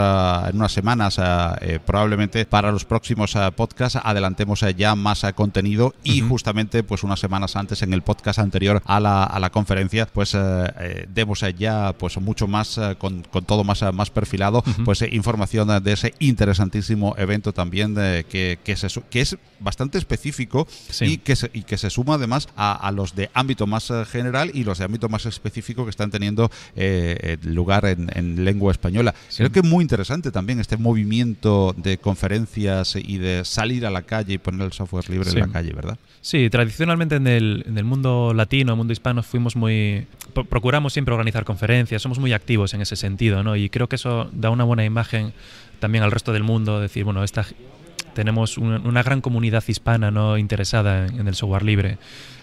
en unas semanas, eh, eh, probablemente para los próximos eh, podcasts, adelantemos eh, ya más eh, contenido y justamente pues unas semanas antes en el podcast anterior a la, a la conferencia pues eh, eh, demos ya pues mucho más eh, con, con todo más, eh, más perfilado Ujú. pues eh, información de ese interesantísimo evento también eh, que, que, se que es bastante específico Sí. y, que se, y que se suma además a, a los de ámbito más general y los de ámbito más específico que están teniendo eh, lugar en, en lengua española. Sí. Creo que es muy interesante también este movimiento de conferencias y de salir a la calle y poner el software libre Sí. en la calle, ¿verdad? Sí, tradicionalmente en el, en el mundo latino, mundo hispano, fuimos muy. pro- procuramos siempre organizar conferencias, somos muy activos en ese sentido, ¿no? Y creo que eso da una buena imagen también al resto del mundo, decir, bueno, esta, tenemos una, una gran comunidad hispana no interesada en, en el software libre.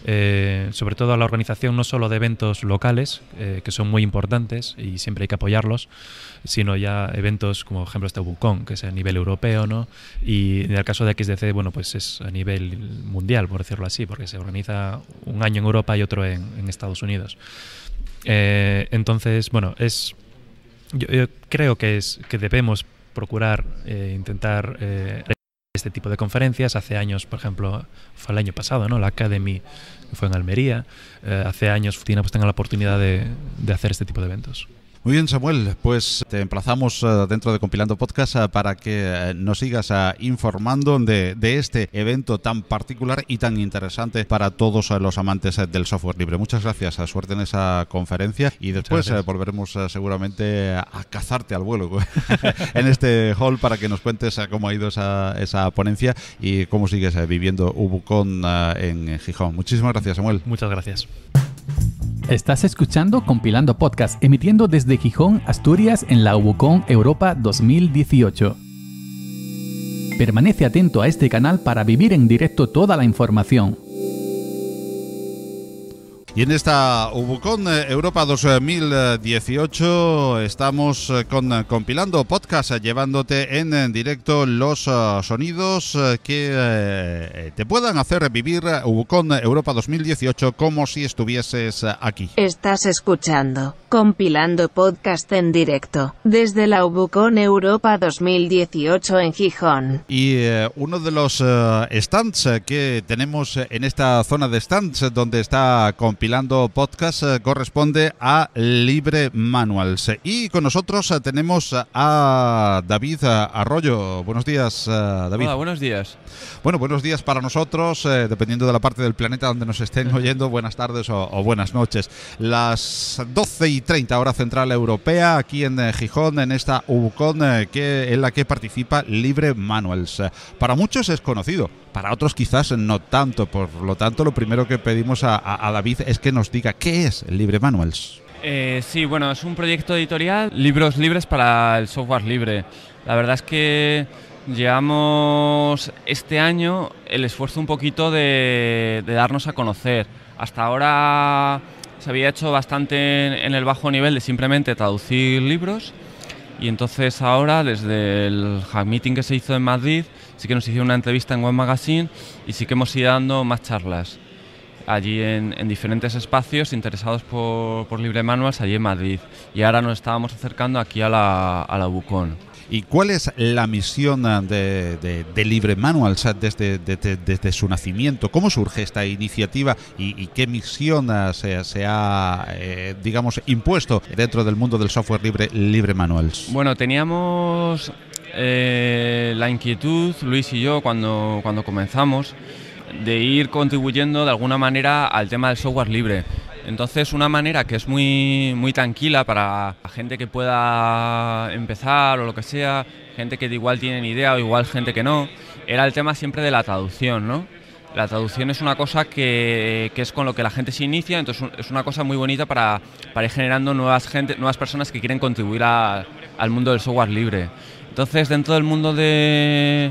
Eh, sobre todo a la organización no solo de eventos locales, eh, que son muy importantes y siempre hay que apoyarlos, sino ya eventos como por ejemplo este Bucon, que es a nivel europeo, ¿no? Y en el caso de XDC, bueno, pues es a nivel mundial, por decirlo así, porque se organiza un año en Europa y otro en, Estados Unidos. Eh, entonces, bueno, es yo, creo que es que debemos procurar intentar este tipo de conferencias. Hace años, por ejemplo, fue el año pasado, ¿no? La Academy fue en Almería. Eh, hace años Futina pues la oportunidad de hacer este tipo de eventos. Muy bien, Samuel, pues te emplazamos eh, dentro de Compilando Podcast eh, para que eh, nos sigas informando de, de este evento tan particular y tan interesante para todos los amantes del software libre. Muchas gracias, suerte en esa conferencia y después volveremos seguramente a cazarte al vuelo en este hall para que nos cuentes cómo ha ido esa, esa ponencia y cómo sigues viviendo Ubucon en Gijón. Muchísimas gracias, Samuel. Muchas gracias. Estás escuchando Compilando Podcast, emitiendo desde Gijón, Asturias, en la UBUCON Europa 2018. Permanece atento a este canal para vivir en directo toda la información. Y en esta Ubucon eh, Europa 2018 estamos eh, con eh, compilando podcast, llevándote en, directo los sonidos que eh, te puedan hacer vivir Ubucon Europa 2018 como si estuvieses aquí. Estás escuchando, compilando podcast en directo, desde la Ubucon Europa 2018 en Gijón. Y eh, uno de los stands que tenemos en esta zona de stands donde está compilando podcast eh, corresponde a Libre Manuals. Y con nosotros eh, tenemos a David eh, Arroyo. Buenos días, David. Hola, buenos días. Bueno, buenos días para nosotros, eh, dependiendo de la parte del planeta donde nos estén oyendo, buenas tardes o, o buenas noches. Las 12 y 30 hora central europea, aquí en Gijón, en esta UBUCON, eh, que, en la que participa Libre Manuals. Para muchos es conocido, para otros quizás no tanto. Por lo tanto, lo primero que pedimos a, a- a David es que nos diga qué es Libre Manuals. Eh, sí, bueno, es un proyecto editorial, libros libres para el software libre. La verdad es que llevamos este año el esfuerzo un poquito de, de darnos a conocer. Hasta ahora se había hecho bastante en, el bajo nivel de simplemente traducir libros y entonces ahora desde el hack meeting que se hizo en Madrid sí que nos hicieron una entrevista en Web Magazine y sí que hemos ido dando más charlas allí en, en diferentes espacios interesados por, por Libre Manuals allí en Madrid. Y ahora nos estábamos acercando aquí a la, a la Bucón. ¿Y cuál es la misión eh, de, de, de Libre Manuals eh, desde, desde, desde, su nacimiento? ¿Cómo surge esta iniciativa y, y qué misión eh, se, se ha, eh, digamos, impuesto dentro del mundo del software libre Libre Manuals? Bueno, teníamos eh, la inquietud, Luis y yo, cuando, cuando comenzamos, de ir contribuyendo de alguna manera al tema del software libre. Entonces, una manera que es muy, muy tranquila para gente que pueda empezar o lo que sea, gente que igual tienen idea o igual gente que no, era el tema siempre de la traducción, ¿no? La traducción es una cosa que, que es con lo que la gente se inicia, entonces es una cosa muy bonita para, para ir generando nuevas, gente, nuevas personas que quieren contribuir a, al mundo del software libre. Entonces, dentro del mundo de,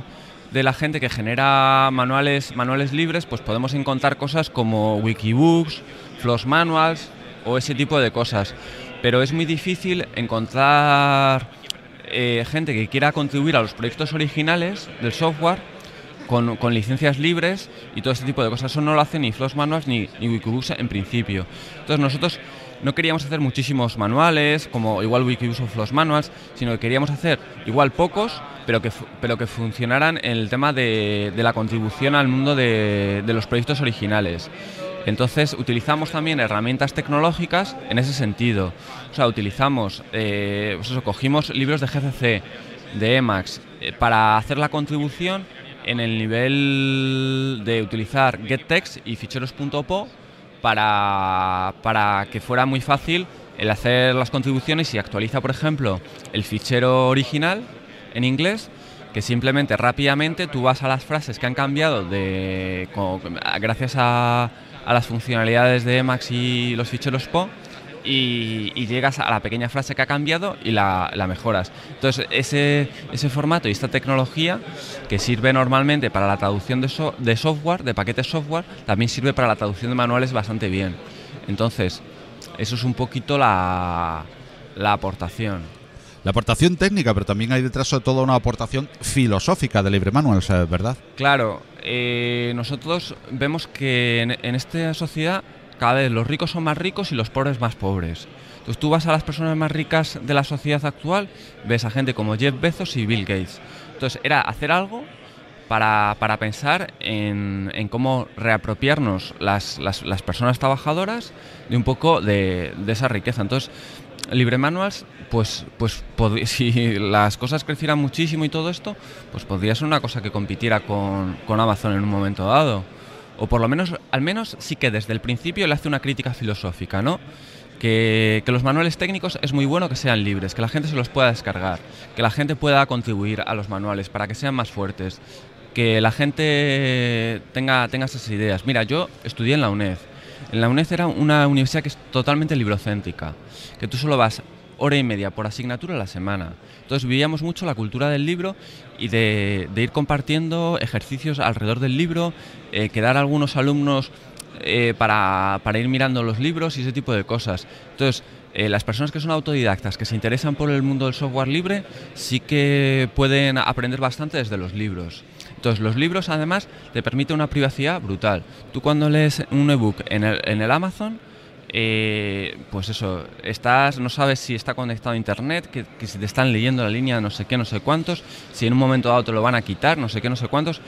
la gente que genera manuales, manuales libres, pues podemos encontrar cosas como wikibooks, floss manuals o ese tipo de cosas. Pero es muy difícil encontrar eh, gente que quiera contribuir a los proyectos originales del software con, licencias libres y todo este tipo de cosas. Eso no lo hacen ni floss manuals ni, ni wikibooks en principio. Entonces nosotros no queríamos hacer muchísimos manuales, como igual wikibooks o floss manuals, sino que queríamos hacer igual pocos, pero que, pero que funcionaran en el tema de, de la contribución al mundo de, de los proyectos originales. Entonces utilizamos también herramientas tecnológicas en ese sentido. O sea, utilizamos, eh, pues cogimos libros de GCC, de Emacs, eh, para hacer la contribución en el nivel de utilizar gettext y ficheros.po para, para que fuera muy fácil el hacer las contribuciones y actualiza, por ejemplo, el fichero original en inglés que simplemente rápidamente tú vas a las frases que han cambiado de, gracias a, a las funcionalidades de Emacs y los ficheros PO y, y, llegas a la pequeña frase que ha cambiado y la, la mejoras. Entonces, ese, ese, formato y esta tecnología que sirve normalmente para la traducción de, so, de software, de paquetes software, también sirve para la traducción de manuales bastante bien. Entonces, eso es un poquito la, la aportación. La aportación técnica, pero también hay detrás de toda una aportación filosófica de Libre Manuals, ¿verdad? Claro, eh, nosotros vemos que en, en, esta sociedad cada vez los ricos son más ricos y los pobres más pobres. Entonces tú vas a las personas más ricas de la sociedad actual, ves a gente como Jeff Bezos y Bill Gates. Entonces era hacer algo para, para pensar en, en, cómo reapropiarnos las, las, las, personas trabajadoras de un poco de, de esa riqueza. Entonces, Libre Manuals, pues, pues si las cosas crecieran muchísimo y todo esto, pues podría ser una cosa que compitiera con, con Amazon en un momento dado. O por lo menos, al menos sí que desde el principio le hace una crítica filosófica, ¿no? Que, que, los manuales técnicos es muy bueno que sean libres, que la gente se los pueda descargar, que la gente pueda contribuir a los manuales para que sean más fuertes, que la gente tenga, tenga esas ideas. Mira, yo estudié en la UNED. En la UNED era una universidad que es totalmente librocéntrica, que tú solo vas hora y media por asignatura a la semana. Entonces vivíamos mucho la cultura del libro y de, de ir compartiendo ejercicios alrededor del libro, eh, quedar algunos alumnos eh, para, para, ir mirando los libros y ese tipo de cosas. Entonces, eh, las personas que son autodidactas, que se interesan por el mundo del software libre, sí que pueden aprender bastante desde los libros. Entonces, los libros además te permiten una privacidad brutal. Tú cuando lees un ebook en el, en el Amazon, pues eso, estás, no sabes si está conectado a internet, que, que, si te están leyendo la línea no sé qué, no sé cuántos, si en un momento dado te lo van a quitar, no sé qué, no sé cuántos.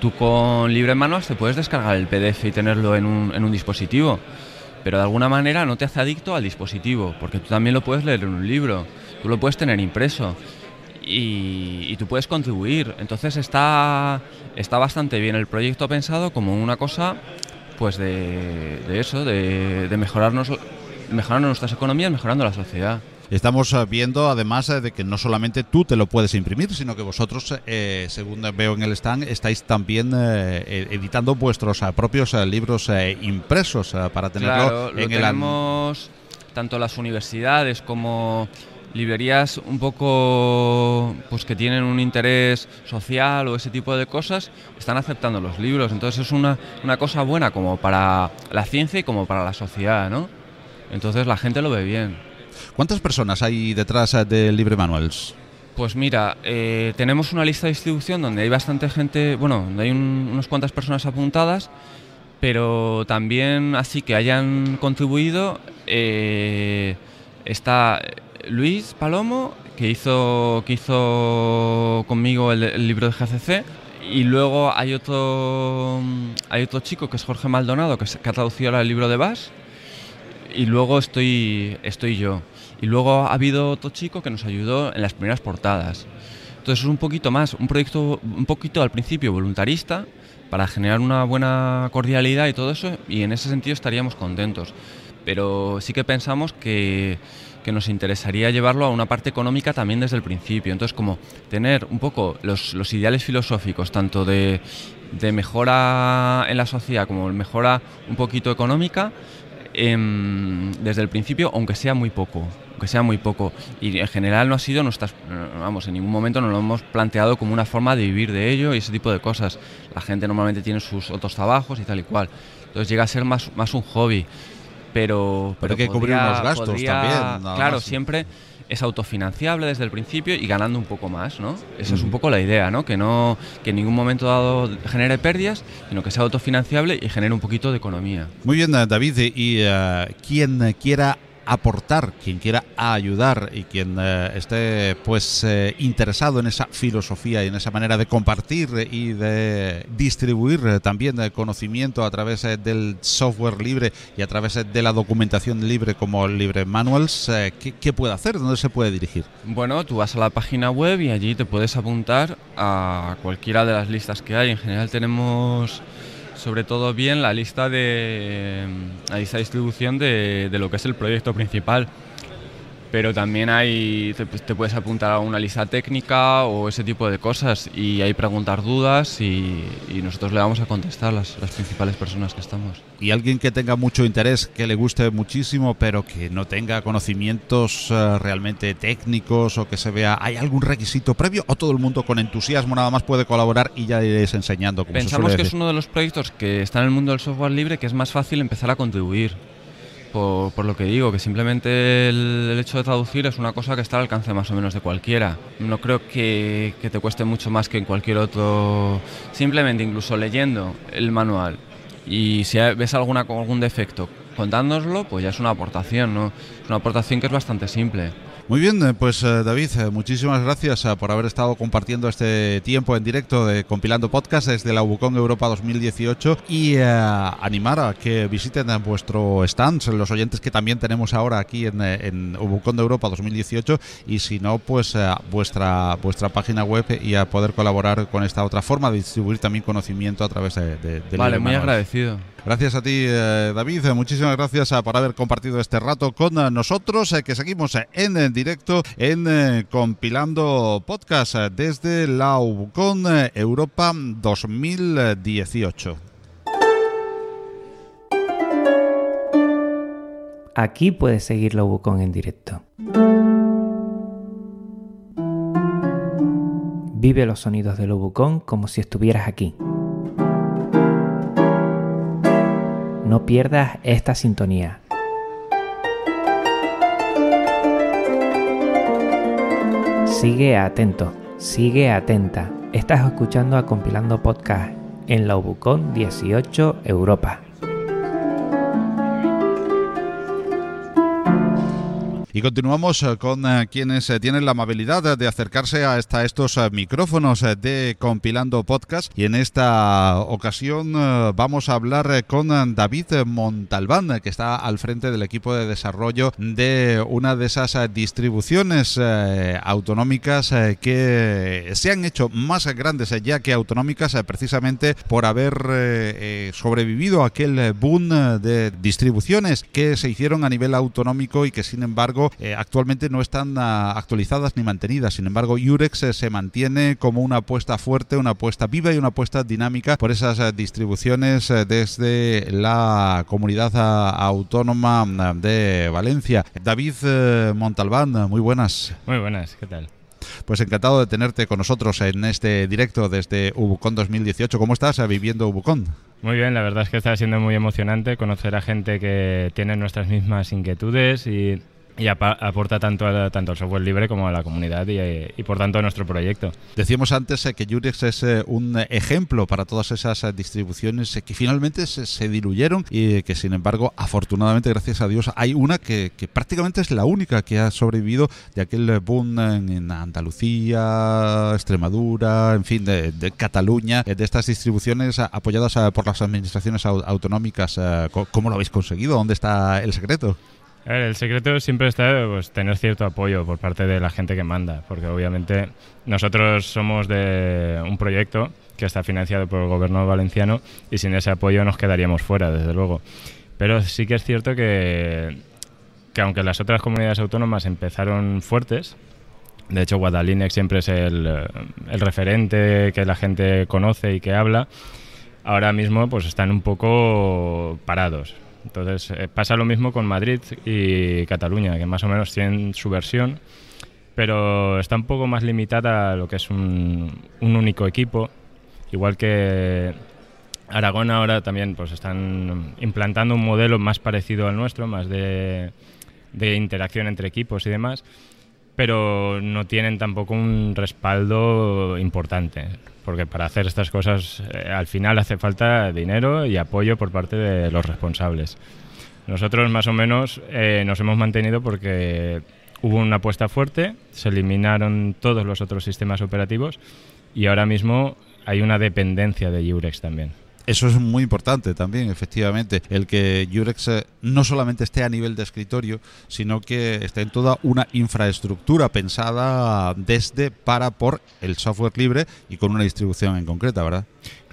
Tú con Libre Manuals te puedes descargar el PDF y tenerlo en un, dispositivo, pero de alguna manera no te hace adicto al dispositivo, porque tú también lo puedes leer en un libro, tú lo puedes tener impreso. Y, tú puedes contribuir. Entonces está, está bastante bien el proyecto pensado como una cosa pues de, de eso, de, de, mejorarnos, mejorando nuestras economías, mejorando la sociedad. Estamos viendo además de que no solamente tú te lo puedes imprimir, sino que vosotros, eh, según veo en el stand, estáis también eh, editando vuestros uh, propios libros impresos para tenerlo claro, en lo el tenemos tanto las universidades como librerías un poco pues que tienen un interés social o ese tipo de cosas están aceptando los libros entonces es una, una cosa buena como para la ciencia y como para la sociedad ¿no? entonces la gente lo ve bien ¿Cuántas personas hay detrás de Libre Manuals? Pues mira, eh, tenemos una lista de distribución donde hay bastante gente, bueno, donde hay unas cuantas personas apuntadas, pero también así que hayan contribuido eh, está Luis Palomo, que hizo, que hizo conmigo el, libro de GCC, y luego hay otro, hay otro chico que es Jorge Maldonado, que, ha traducido el libro de Bass, y luego estoy, estoy yo. Y luego ha habido otro chico que nos ayudó en las primeras portadas. Entonces es un poquito más, un proyecto un poquito al principio voluntarista para generar una buena cordialidad y todo eso, y en ese sentido estaríamos contentos. Pero sí que pensamos que, que nos interesaría llevarlo a una parte económica también desde el principio. Entonces, como tener un poco los, los ideales filosóficos, tanto de, de mejora en la sociedad como mejora un poquito económica, Em, desde el principio, aunque sea muy poco, aunque sea muy poco. Y en general no ha sido nuestras, vamos, en ningún momento nos lo hemos planteado como una forma de vivir de ello y ese tipo de cosas. La gente normalmente tiene sus otros trabajos y tal y cual. Entonces llega a ser más, más un hobby. Pero, pero, hay que cubrir los gastos también. Claro, siempre es autofinanciable desde el principio y ganando un poco más, ¿no? Esa es un poco la idea, ¿no? Que no que en ningún momento dado genere pérdidas, sino que sea autofinanciable y genere un poquito de economía. Muy bien, David, y uh, quien quiera aportar, quien quiera ayudar y quien eh, esté pues eh, interesado en esa filosofía y en esa manera de compartir y de distribuir eh, también conocimiento a través del software libre y a través de la documentación libre como Libre Manuals, ¿qué, ¿qué, puede hacer? ¿Dónde se puede dirigir? Bueno, tú vas a la página web y allí te puedes apuntar a cualquiera de las listas que hay. En general tenemos sobre todo bien la lista de la lista de distribución de, de lo que es el proyecto principal pero también hay te, puedes apuntar a una lista técnica o ese tipo de cosas y ahí preguntar dudas y, nosotros le vamos a contestar las, las principales personas que estamos. Y alguien que tenga mucho interés, que le guste muchísimo, pero que no tenga conocimientos eh, realmente técnicos o que se vea, ¿hay algún requisito previo o todo el mundo con entusiasmo nada más puede colaborar y ya iréis enseñando? Pensamos que es uno de los proyectos que está en el mundo del software libre que es más fácil empezar a contribuir por, lo que digo, que simplemente el, hecho de traducir es una cosa que está al alcance más o menos de cualquiera. No creo que, te cueste mucho más que en cualquier otro, simplemente incluso leyendo el manual y si ves alguna, algún defecto, contándonoslo, pues ya es una aportación, ¿no? Es una aportación que es bastante simple. Muy bien, eh, pues eh, David, eh, muchísimas gracias por haber estado compartiendo este tiempo en directo de Compilando Podcast desde la Ubucon Europa 2018 y animar a que visiten vuestro stand, los oyentes que también tenemos ahora aquí en, en Ubucon de Europa 2018 y si no, pues vuestra, vuestra página web y a poder colaborar con esta otra forma de distribuir también conocimiento a través de... de, vale, muy agradecido. Gracias a ti, eh, David. Muchísimas gracias eh, por haber compartido este rato con eh, nosotros, que seguimos en directo en Compilando Podcast desde la UBUCON Europa 2018. Aquí puedes seguir la en directo. Vive los sonidos del UBUCON como si estuvieras aquí. No pierdas esta sintonía. Sigue atento, sigue atenta. Estás escuchando a Compilando Podcast en la Ubucon 18 Europa. Continuamos eh, con eh, quienes eh, tienen la amabilidad de acercarse a estos micrófonos de Compilando Podcast. Y en esta ocasión vamos a hablar con David Montalbán, que está al frente del equipo de desarrollo de una de esas distribuciones autonómicas que se han hecho más grandes ya que autonómicas precisamente por haber sobrevivido a aquel boom de distribuciones que se hicieron a nivel autonómico y que sin embargo eh, actualmente no están ah, actualizadas ni mantenidas. Sin embargo, Urex eh, se mantiene como una apuesta fuerte, una apuesta viva y una apuesta dinámica por esas eh, distribuciones desde la comunidad ah, autónoma ah, de Valencia. David Montalbán, muy buenas. Muy buenas, ¿qué tal? Pues encantado de tenerte con nosotros en este directo desde Ubucon 2018. ¿Cómo estás viviendo Ubucon? Muy bien, la verdad es que está siendo muy emocionante conocer a gente que tiene nuestras mismas inquietudes y y aporta tanto, tanto al software libre como a la comunidad y, por tanto a nuestro proyecto. Decíamos antes eh, que Jurex es eh, un ejemplo para todas esas eh, distribuciones que finalmente se, diluyeron y que sin embargo afortunadamente gracias a Dios hay una que, prácticamente es la única que ha sobrevivido de aquel boom en, Andalucía, Extremadura, en fin, de, Cataluña, de estas distribuciones apoyadas por las administraciones autonómicas. ¿Cómo lo habéis conseguido? ¿Dónde está el secreto? El secreto siempre está pues, tener cierto apoyo por parte de la gente que manda, porque obviamente nosotros somos de un proyecto que está financiado por el gobierno valenciano y sin ese apoyo nos quedaríamos fuera, desde luego. Pero sí que es cierto que, que aunque las otras comunidades autónomas empezaron fuertes, de hecho Guadalinex siempre es el, el referente que la gente conoce y que habla, ahora mismo pues están un poco parados entonces eh, pasa lo mismo con Madrid y Cataluña, que más o menos tienen su versión, pero está un poco más limitada a lo que es un, único equipo, igual que Aragón ahora también pues están implantando un modelo más parecido al nuestro, más de, de interacción entre equipos y demás, pero no tienen tampoco un respaldo importante porque para hacer estas cosas eh, al final hace falta dinero y apoyo por parte de los responsables. Nosotros más o menos eh, nos hemos mantenido porque hubo una apuesta fuerte, se eliminaron todos los otros sistemas operativos y ahora mismo hay una dependencia de Jurex también. Eso es muy importante también, efectivamente, el que Jurex eh, no solamente esté a nivel de escritorio, sino que esté en toda una infraestructura pensada desde, para, por el software libre y con una distribución en concreta, ¿verdad?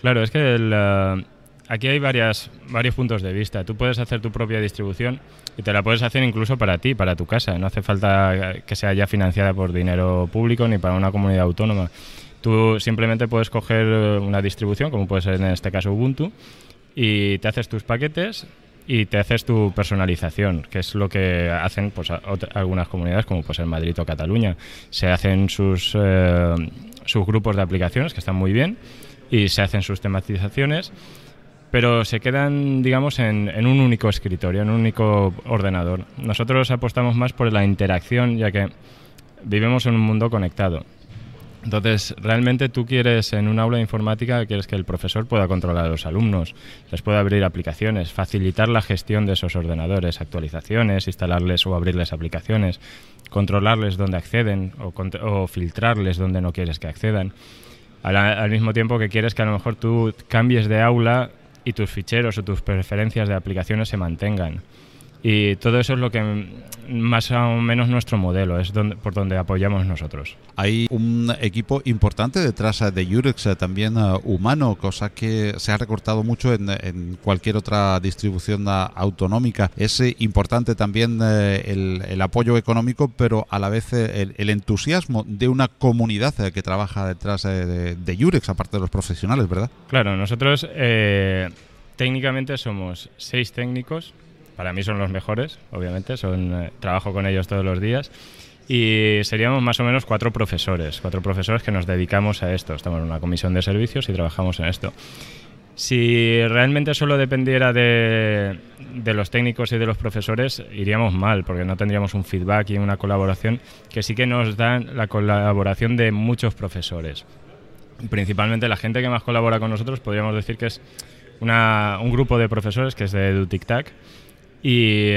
Claro, es que eh, aquí hay varios puntos de vista. Tú puedes hacer tu propia distribución y te la puedes hacer incluso para ti, para tu casa. No hace falta que sea ya financiada por dinero público ni para una comunidad autónoma. Tú simplemente puedes coger eh, una distribución, como puede ser en este caso Ubuntu, y te haces tus paquetes y te haces tu personalización, que es lo que hacen pues, algunas comunidades, como puede ser Madrid o Cataluña. Se hacen sus, eh, sus grupos de aplicaciones, que están muy bien, y se hacen sus tematizaciones, pero se quedan, digamos, en, en un único escritorio, en un único ordenador. Nosotros apostamos más por la interacción, ya que vivimos en un mundo conectado. Entonces, realmente tú quieres en un aula de informática, quieres que el profesor pueda controlar a los alumnos, les pueda abrir aplicaciones, facilitar la gestión de esos ordenadores, actualizaciones, instalarles o abrirles aplicaciones, controlarles dónde acceden o, filtrarles donde no quieres que accedan. al mismo tiempo que quieres que a lo mejor tú cambies de aula y tus ficheros o tus preferencias de aplicaciones se mantengan. Y todo eso es lo que más o menos nuestro modelo, es donde, por donde apoyamos nosotros. Hay un equipo importante detrás de Yurex, eh, también eh, humano, cosa que se ha recortado mucho en, cualquier otra distribución eh, autonómica. Es importante también el, apoyo económico, pero a la vez el, entusiasmo de una comunidad que trabaja detrás de, de, Yurex, aparte de los profesionales, ¿verdad? Claro, nosotros técnicamente somos seis técnicos para mí son los mejores, obviamente, son, eh, trabajo con ellos todos los días. Y seríamos más o menos cuatro profesores, cuatro profesores que nos dedicamos a esto. Estamos en una comisión de servicios y trabajamos en esto. Si realmente solo dependiera de, de, los técnicos y de los profesores, iríamos mal, porque no tendríamos un feedback y una colaboración que sí que nos dan la colaboración de muchos profesores. Principalmente la gente que más colabora con nosotros, podríamos decir que es una, un grupo de profesores que es de EduTicTac, eh, y,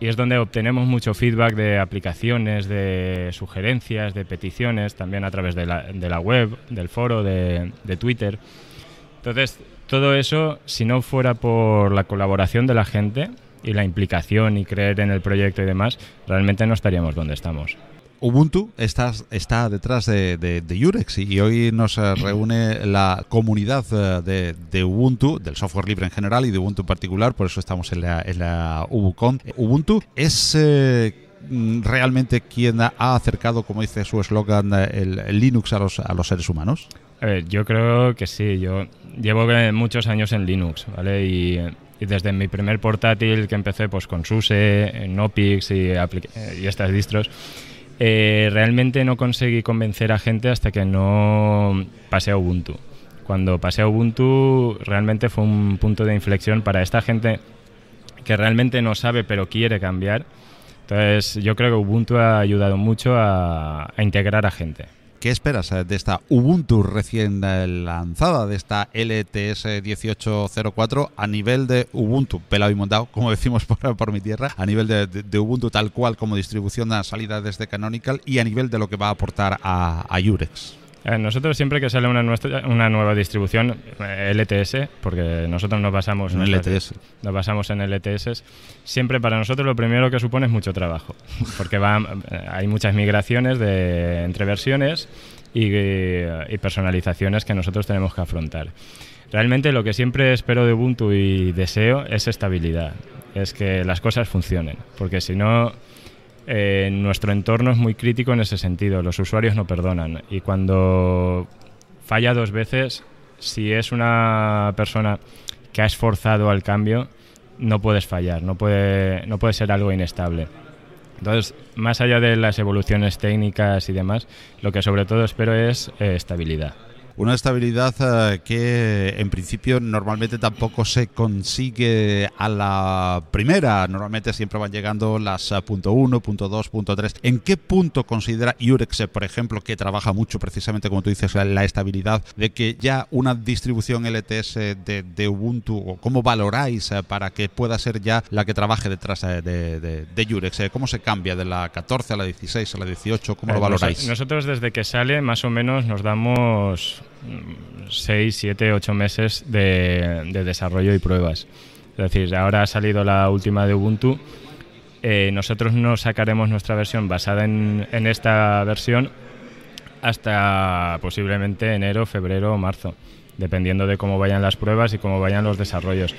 es donde obtenemos mucho feedback de aplicaciones, de sugerencias, de peticiones, también a través de la, de la web, del foro, de, de, Twitter. Entonces, todo eso, si no fuera por la colaboración de la gente y la implicación y creer en el proyecto y demás, realmente no estaríamos donde estamos. Ubuntu está, está detrás de, de, Yurex y hoy nos eh, reúne la comunidad eh, de, Ubuntu, del software libre en general y de Ubuntu en particular, por eso estamos en la, en la. Ubuntu es eh, realmente quien ha acercado, como dice su eslogan, el, Linux a los, a los seres humanos. yo creo que sí, yo llevo muchos años en Linux, ¿vale? Y, desde mi primer portátil que empecé pues con SUSE, Nopix y, y estas distros, eh, realmente no conseguí convencer a gente hasta que no pasé a Ubuntu. Cuando pasé a Ubuntu realmente fue un punto de inflexión para esta gente que realmente no sabe pero quiere cambiar. Entonces yo creo que Ubuntu ha ayudado mucho a, a integrar a gente. ¿Qué esperas eh, de esta Ubuntu recién eh, lanzada, de esta LTS 1804 a nivel de Ubuntu, pelado y montado, como decimos por, mi tierra, a nivel de, Ubuntu tal cual como distribución de salida desde Canonical y a nivel de lo que va a aportar a, a Urex? Eh, Nosotros siempre que sale una, nuestra- una nueva distribución eh, LTS, porque nosotros nos basamos En LTS. nos basamos en LTS, siempre para nosotros lo primero que supone es mucho trabajo, porque va, eh, hay muchas migraciones de, entre versiones y, y personalizaciones que nosotros tenemos que afrontar. Realmente lo que siempre espero de Ubuntu y deseo es estabilidad, es que las cosas funcionen, porque si no eh, nuestro entorno es muy crítico en ese sentido, los usuarios no perdonan y cuando falla dos veces, si es una persona que ha esforzado al cambio, no puedes fallar, no puede, no puede ser algo inestable. Entonces, más allá de las evoluciones técnicas y demás, lo que sobre todo espero es eh, estabilidad. Una estabilidad eh, que en principio normalmente tampoco se consigue a la primera. Normalmente siempre van llegando las eh, punto uno, punto dos, punto tres. ¿En qué punto considera Urex, eh, por ejemplo, que trabaja mucho precisamente, como tú dices, la, estabilidad de que ya una distribución LTS de, de Ubuntu, o cómo valoráis eh, para que pueda ser ya la que trabaje detrás de, de, de Urex? Eh, ¿Cómo se cambia de la 14 a la 16 a la 18? ¿Cómo lo valoráis? noso- Nosotros desde que sale más o menos nos damos 6, 7, 8 meses de, de desarrollo y pruebas. Es decir, ahora ha salido la última de Ubuntu. eh, nosotros no sacaremos nuestra versión basada en, esta versión hasta posiblemente enero, febrero o marzo, dependiendo de cómo vayan las pruebas y cómo vayan los desarrollos.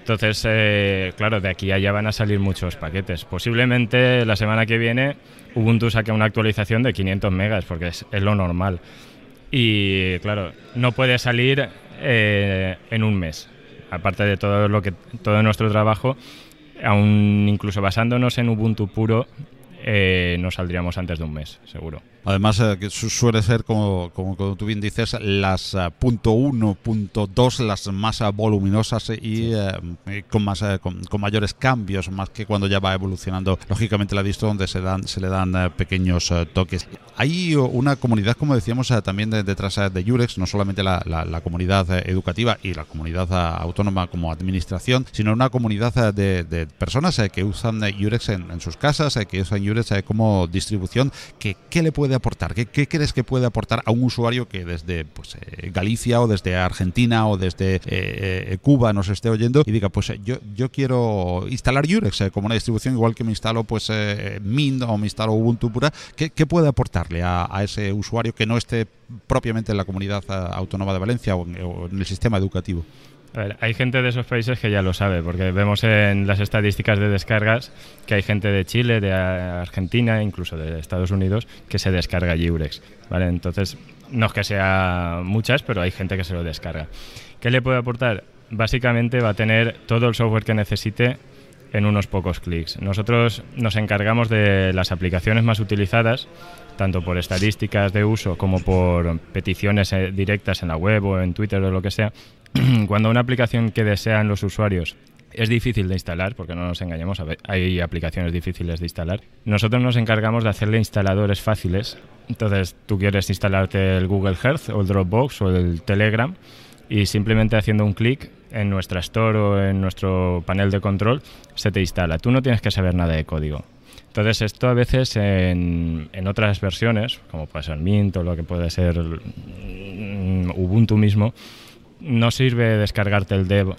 Entonces, eh, claro, de aquí a allá van a salir muchos paquetes. Posiblemente la semana que viene Ubuntu saque una actualización de 500 megas, porque es lo normal. Y claro, no puede salir eh, en un mes. Aparte de todo lo que todo nuestro trabajo, aún incluso basándonos en Ubuntu puro, eh, no saldríamos antes de un mes, seguro. Además, eh, que su- suele ser, como, como, como tú bien dices, las eh, punto uno, punto dos, las más eh, voluminosas y eh, con, más, con, con mayores cambios, más que cuando ya va evolucionando, lógicamente, la distro donde se, dan, se le dan pequeños toques. Hay una comunidad, como decíamos, también de- detrás de Yurex, no solamente la, la- la comunidad educativa y la comunidad autónoma como administración, sino una comunidad de, de personas que usan Yurex en, en sus casas, que usan Yurex eh, como distribución. que ¿Qué le puede aportar? ¿Qué, qué crees que puede aportar a un usuario que desde pues, eh, Galicia o desde Argentina o desde eh, eh, Cuba nos esté oyendo y diga, pues eh, yo, yo quiero instalar Yurex eh, como una distribución igual que me instalo pues Mint o me instalo Ubuntu pura? ¿Qué, qué puede aportarle a, ese usuario que no esté propiamente en la comunidad autónoma de Valencia o en, o en el sistema educativo? A ver, hay gente de esos países que ya lo sabe, porque vemos en las estadísticas de descargas que hay gente de Chile, de Argentina, incluso de Estados Unidos, que se descarga Urex. ¿vale? Entonces, no es que sea muchas, pero hay gente que se lo descarga. ¿Qué le puede aportar? Básicamente va a tener todo el software que necesite en unos pocos clics. Nosotros nos encargamos de las aplicaciones más utilizadas, tanto por estadísticas de uso como por peticiones eh, directas en la web o en Twitter o lo que sea. Cuando una aplicación que desean los usuarios es difícil de instalar, porque no nos engañemos, hay aplicaciones difíciles de instalar. Nosotros nos encargamos de hacerle instaladores fáciles. Entonces, tú quieres instalarte el Google Earth o el Dropbox o el Telegram y simplemente haciendo un clic en nuestra store o en nuestro panel de control se te instala. Tú no tienes que saber nada de código. Entonces esto a veces en, en otras versiones, como puede ser Mint o lo que puede ser mm, Ubuntu mismo, no sirve descargarte el dev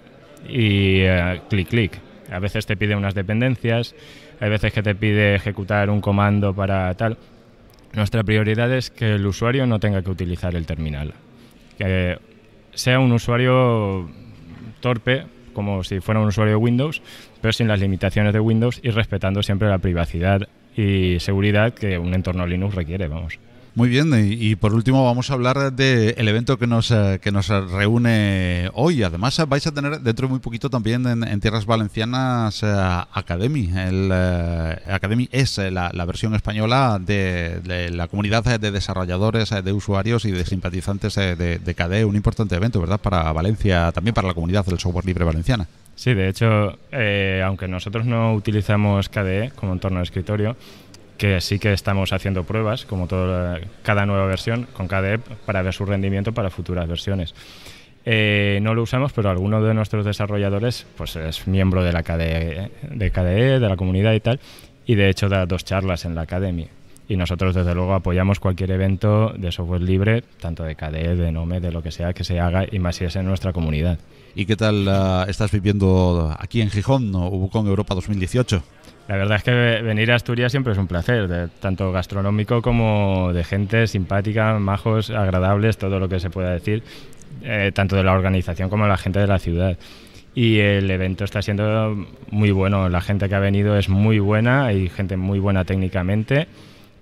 y eh, clic clic. A veces te pide unas dependencias, hay veces que te pide ejecutar un comando para tal. Nuestra prioridad es que el usuario no tenga que utilizar el terminal. Que sea un usuario torpe, como si fuera un usuario de Windows, pero sin las limitaciones de Windows y respetando siempre la privacidad y seguridad que un entorno Linux requiere, vamos. Muy bien, y, y por último vamos a hablar del evento que nos, eh, que nos reúne hoy. Además vais a tener dentro de muy poquito también en, en tierras valencianas eh, Academy. El, eh, Academy es eh, la, la versión española de, de la comunidad de desarrolladores, eh, de usuarios y de simpatizantes eh, de, de KDE. Un importante evento, ¿verdad? Para Valencia, también para la comunidad del software libre valenciana. Sí, de hecho, eh, aunque nosotros no utilizamos KDE como entorno de escritorio, que sí que estamos haciendo pruebas, como toda, cada nueva versión, con KDE para ver su rendimiento para futuras versiones. Eh, no lo usamos, pero alguno de nuestros desarrolladores pues es miembro de la KDE, de KDE, de la comunidad y tal, y de hecho da dos charlas en la Academy. Y nosotros, desde luego, apoyamos cualquier evento de software libre, tanto de KDE, de Nome, de lo que sea, que se haga, y más si es en nuestra comunidad. ¿Y qué tal uh, estás viviendo aquí en Gijón, ¿no? Ubucon Europa 2018? La verdad es que venir a Asturias siempre es un placer, tanto gastronómico como de gente simpática, majos, agradables, todo lo que se pueda decir, eh, tanto de la organización como de la gente de la ciudad. Y el evento está siendo muy bueno, la gente que ha venido es muy buena, hay gente muy buena técnicamente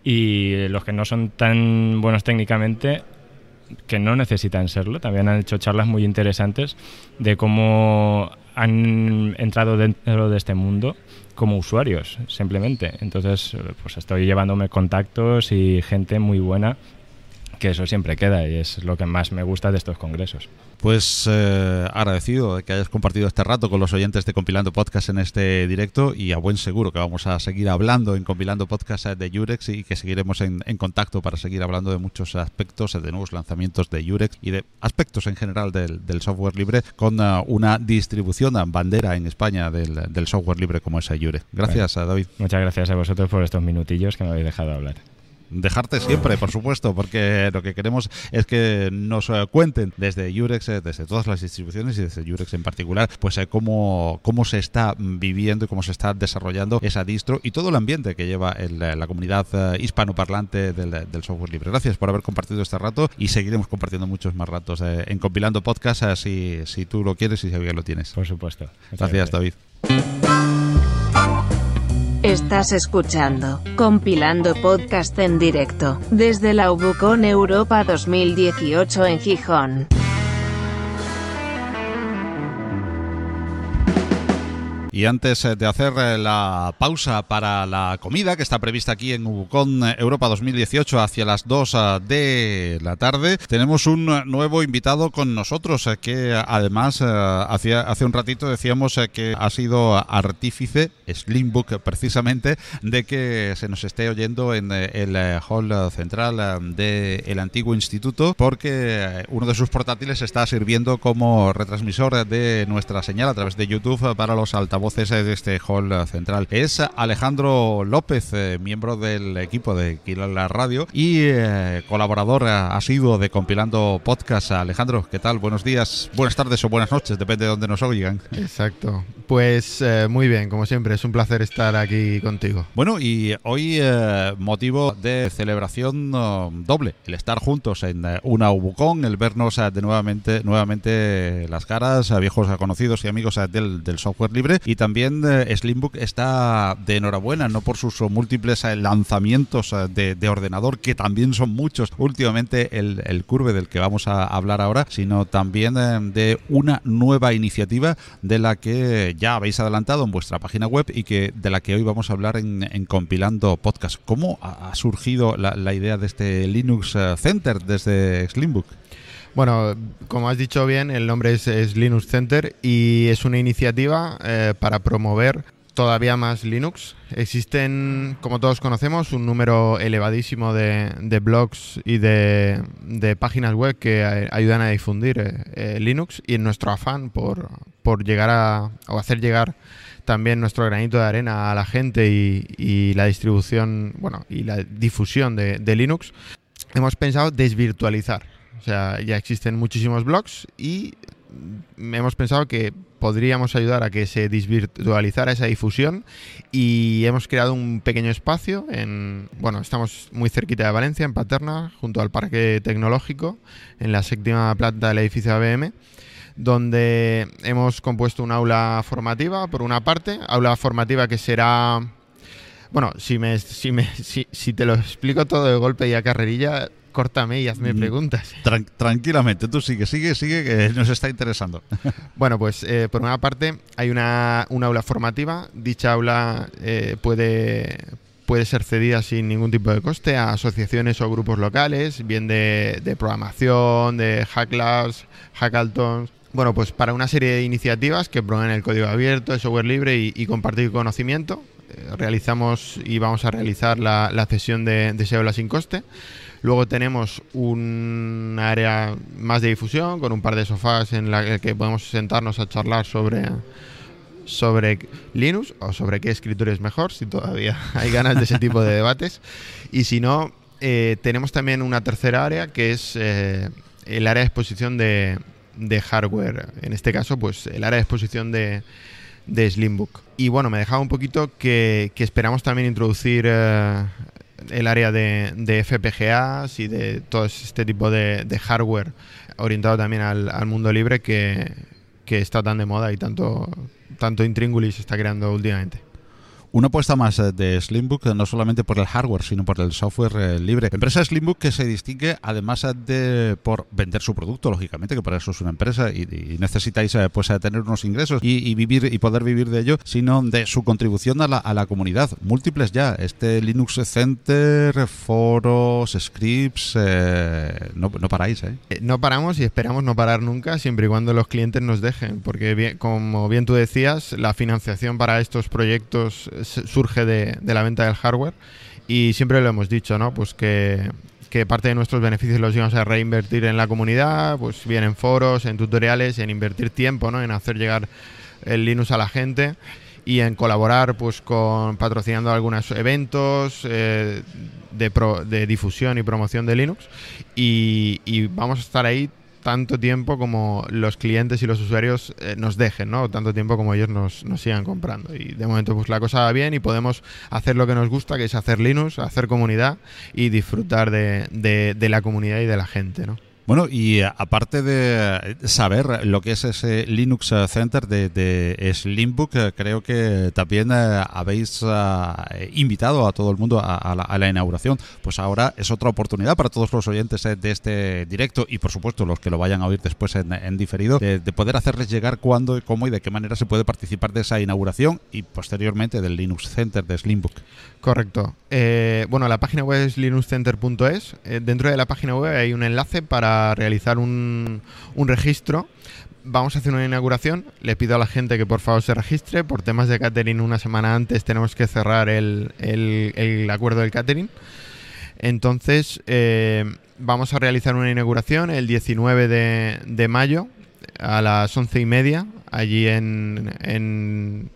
y los que no son tan buenos técnicamente que no necesitan serlo. También han hecho charlas muy interesantes de cómo han entrado dentro de este mundo como usuarios, simplemente. Entonces, pues estoy llevándome contactos y gente muy buena que eso siempre queda y es lo que más me gusta de estos congresos. Pues eh, agradecido de que hayas compartido este rato con los oyentes de Compilando Podcast en este directo y a buen seguro que vamos a seguir hablando en Compilando Podcast de Yurex y que seguiremos en, en contacto para seguir hablando de muchos aspectos, de nuevos lanzamientos de Yurex y de aspectos en general del, del software libre con uh, una distribución uh, bandera en España del, del, software libre como es Yurex. Gracias, bueno, David. Muchas gracias a vosotros por estos minutillos que me habéis dejado hablar dejarte siempre, por supuesto, porque lo que queremos es que nos uh, cuenten desde Yurex, eh, desde todas las distribuciones y desde Yurex en particular, pues eh, cómo, cómo se está viviendo y cómo se está desarrollando esa distro y todo el ambiente que lleva el, la comunidad hispanoparlante del, del, software libre. Gracias por haber compartido este rato y seguiremos compartiendo muchos más ratos eh, en compilando podcast si, si tú lo quieres y si bien lo tienes. Por supuesto. Gracias, gracias. David. Estás escuchando, compilando podcast en directo, desde la Ubucon Europa 2018 en Gijón. Y antes de hacer la pausa para la comida que está prevista aquí en Ubucon Europa 2018 hacia las 2 de la tarde, tenemos un nuevo invitado con nosotros que además hace un ratito decíamos que ha sido artífice, Slimbook precisamente, de que se nos esté oyendo en el hall central del antiguo instituto porque uno de sus portátiles está sirviendo como retransmisor de nuestra señal a través de YouTube para los altavoces voces de este hall central. Es Alejandro López, eh, miembro del equipo de Quila Radio y eh, colaborador asiduo de Compilando Podcast. Alejandro, ¿qué tal? Buenos días, buenas tardes o buenas noches, depende de dónde nos oigan. Exacto. Pues eh, muy bien, como siempre, es un placer estar aquí contigo. Bueno, y hoy eh, motivo de celebración doble, el estar juntos en uh, una Ubucon, el vernos uh, de nuevamente, nuevamente las caras, viejos conocidos y amigos del, del software libre y también eh, Slimbook está de enhorabuena, no por sus múltiples eh, lanzamientos eh, de, de, ordenador, que también son muchos últimamente el, el, Curve del que vamos a hablar ahora, sino también de una nueva iniciativa de la que ya habéis adelantado en vuestra página web y que de la que hoy vamos a hablar en, compilando podcast. ¿Cómo ha surgido la, idea de este Linux Center desde Slimbook? Bueno, como has dicho bien, el nombre es, es Linux Center y es una iniciativa eh, para promover todavía más Linux. Existen, como todos conocemos, un número elevadísimo de, de blogs y de, páginas web que ayudan a difundir eh, Linux y en nuestro afán por, por llegar a o hacer llegar también nuestro granito de arena a la gente y, y la distribución, bueno, y la difusión de, de Linux, hemos pensado desvirtualizar o sea, ya existen muchísimos blogs y hemos pensado que podríamos ayudar a que se desvirtualizara esa difusión y hemos creado un pequeño espacio en, bueno, estamos muy cerquita de Valencia, en Paterna, junto al Parque Tecnológico, en la séptima planta del edificio ABM, donde hemos compuesto un aula formativa, por una parte, aula formativa que será Bueno, si, me, si, me, si, si te lo explico todo de golpe y a carrerilla, córtame y hazme Mm. preguntas. Tran- tranquilamente, tú sigue, sigue, sigue, que nos está interesando. Bueno, pues eh, por una parte hay una, una aula formativa. Dicha aula eh, puede, puede ser cedida sin ningún tipo de coste a asociaciones o grupos locales, bien de, de programación, de Hack Labs, Hackathons. Bueno, pues para una serie de iniciativas que promueven el código abierto, el software libre y, y compartir conocimiento. Eh, realizamos y vamos a realizar la, la cesión de, de esa aula sin coste. Luego tenemos un área más de difusión con un par de sofás en la que podemos sentarnos a charlar sobre, sobre Linux o sobre qué escritorio es mejor, si todavía hay ganas de ese tipo de debates. Y si no, eh, tenemos también una tercera área que es eh, el área de exposición de, hardware. En este caso, pues el área de exposición de, Slimbook. Y bueno, me dejaba un poquito que, que esperamos también introducir eh, el área de, de FPGAs y de todo este tipo de, hardware orientado también al, mundo libre que, que está tan de moda y tanto, tanto intríngulis está creando últimamente. Una apuesta más eh, de Slimbook, no solamente por el hardware, sino por el software eh, libre. Empresa Slimbook que se distingue además eh, de por vender su producto, lógicamente, que para eso es una empresa y, y necesitáis pues tener unos ingresos y, vivir y poder vivir de ello, sino de su contribución a la, a la comunidad. Múltiples ya, este Linux Center, foros, scripts, eh, no, no paráis, ¿eh? No paramos y esperamos no parar nunca, siempre y cuando los clientes nos dejen, porque bien- como bien tú decías, la financiación para estos proyectos surge de, la venta del hardware y siempre lo hemos dicho, ¿no? Pues que, que parte de nuestros beneficios los íbamos a reinvertir en la comunidad, pues bien en foros, en tutoriales, en invertir tiempo, ¿no? En hacer llegar el Linux a la gente y en colaborar pues con patrocinando algunos eventos eh, de, difusión y promoción de Linux y vamos a estar ahí tanto tiempo como los clientes y los usuarios eh, nos dejen, ¿no? Tanto tiempo como ellos nos, nos sigan comprando. Y de momento pues la cosa va bien y podemos hacer lo que nos gusta, que es hacer Linux, hacer comunidad y disfrutar de, de- de la comunidad y de la gente, ¿no? Bueno, y eh, aparte de saber lo que es ese Linux eh, Center de, Slimbook, eh, creo que también eh, habéis eh, invitado a todo el mundo a, la, inauguración. Pues ahora es otra oportunidad para todos los oyentes eh, de este directo y, por supuesto, los que lo vayan a oír después en, diferido, de, de poder hacerles llegar cuándo, cómo y de qué manera se puede participar de esa inauguración y posteriormente del Linux Center de Slimbook. Correcto. Eh, bueno, la página web es linuxcenter.es. Eh, dentro de la página web hay un enlace para realizar un, un registro. Vamos a hacer una inauguración. Le pido a la gente que por favor se registre. Por temas de catering, una semana antes tenemos que cerrar el, el- acuerdo del catering. Entonces, eh, vamos a realizar una inauguración el 19 de, de mayo a las once y media, allí en, en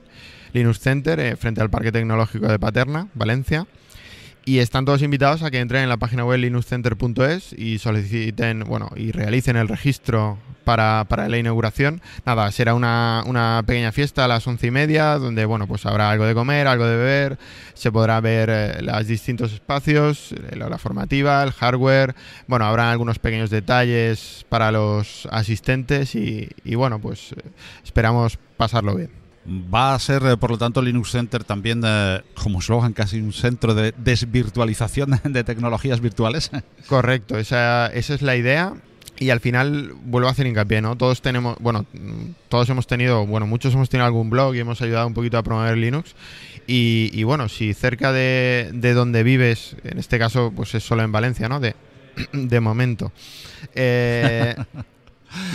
Linux Center, eh, frente al Parque Tecnológico de Paterna, Valencia. Y están todos invitados a que entren en la página web linuxcenter.es y soliciten, bueno, y realicen el registro para, para la inauguración. Nada, será una, una pequeña fiesta a las once y media, donde, bueno, pues habrá algo de comer, algo de beber, se podrá ver eh, los distintos espacios, eh, la hora formativa, el hardware, bueno, habrá algunos pequeños detalles para los asistentes y, y bueno, pues eh, esperamos pasarlo bien. Va a ser, eh, por lo tanto, Linux Center también, eh, como eslogan, casi un centro de desvirtualización de tecnologías virtuales. Correcto, esa, esa es la idea. Y al final vuelvo a hacer hincapié, ¿no? Todos tenemos, bueno, todos hemos tenido, bueno, muchos hemos tenido algún blog y hemos ayudado un poquito a promover Linux. Y, y bueno, si cerca de, de donde vives, en este caso, pues es solo en Valencia, ¿no? De, de momento. Eh,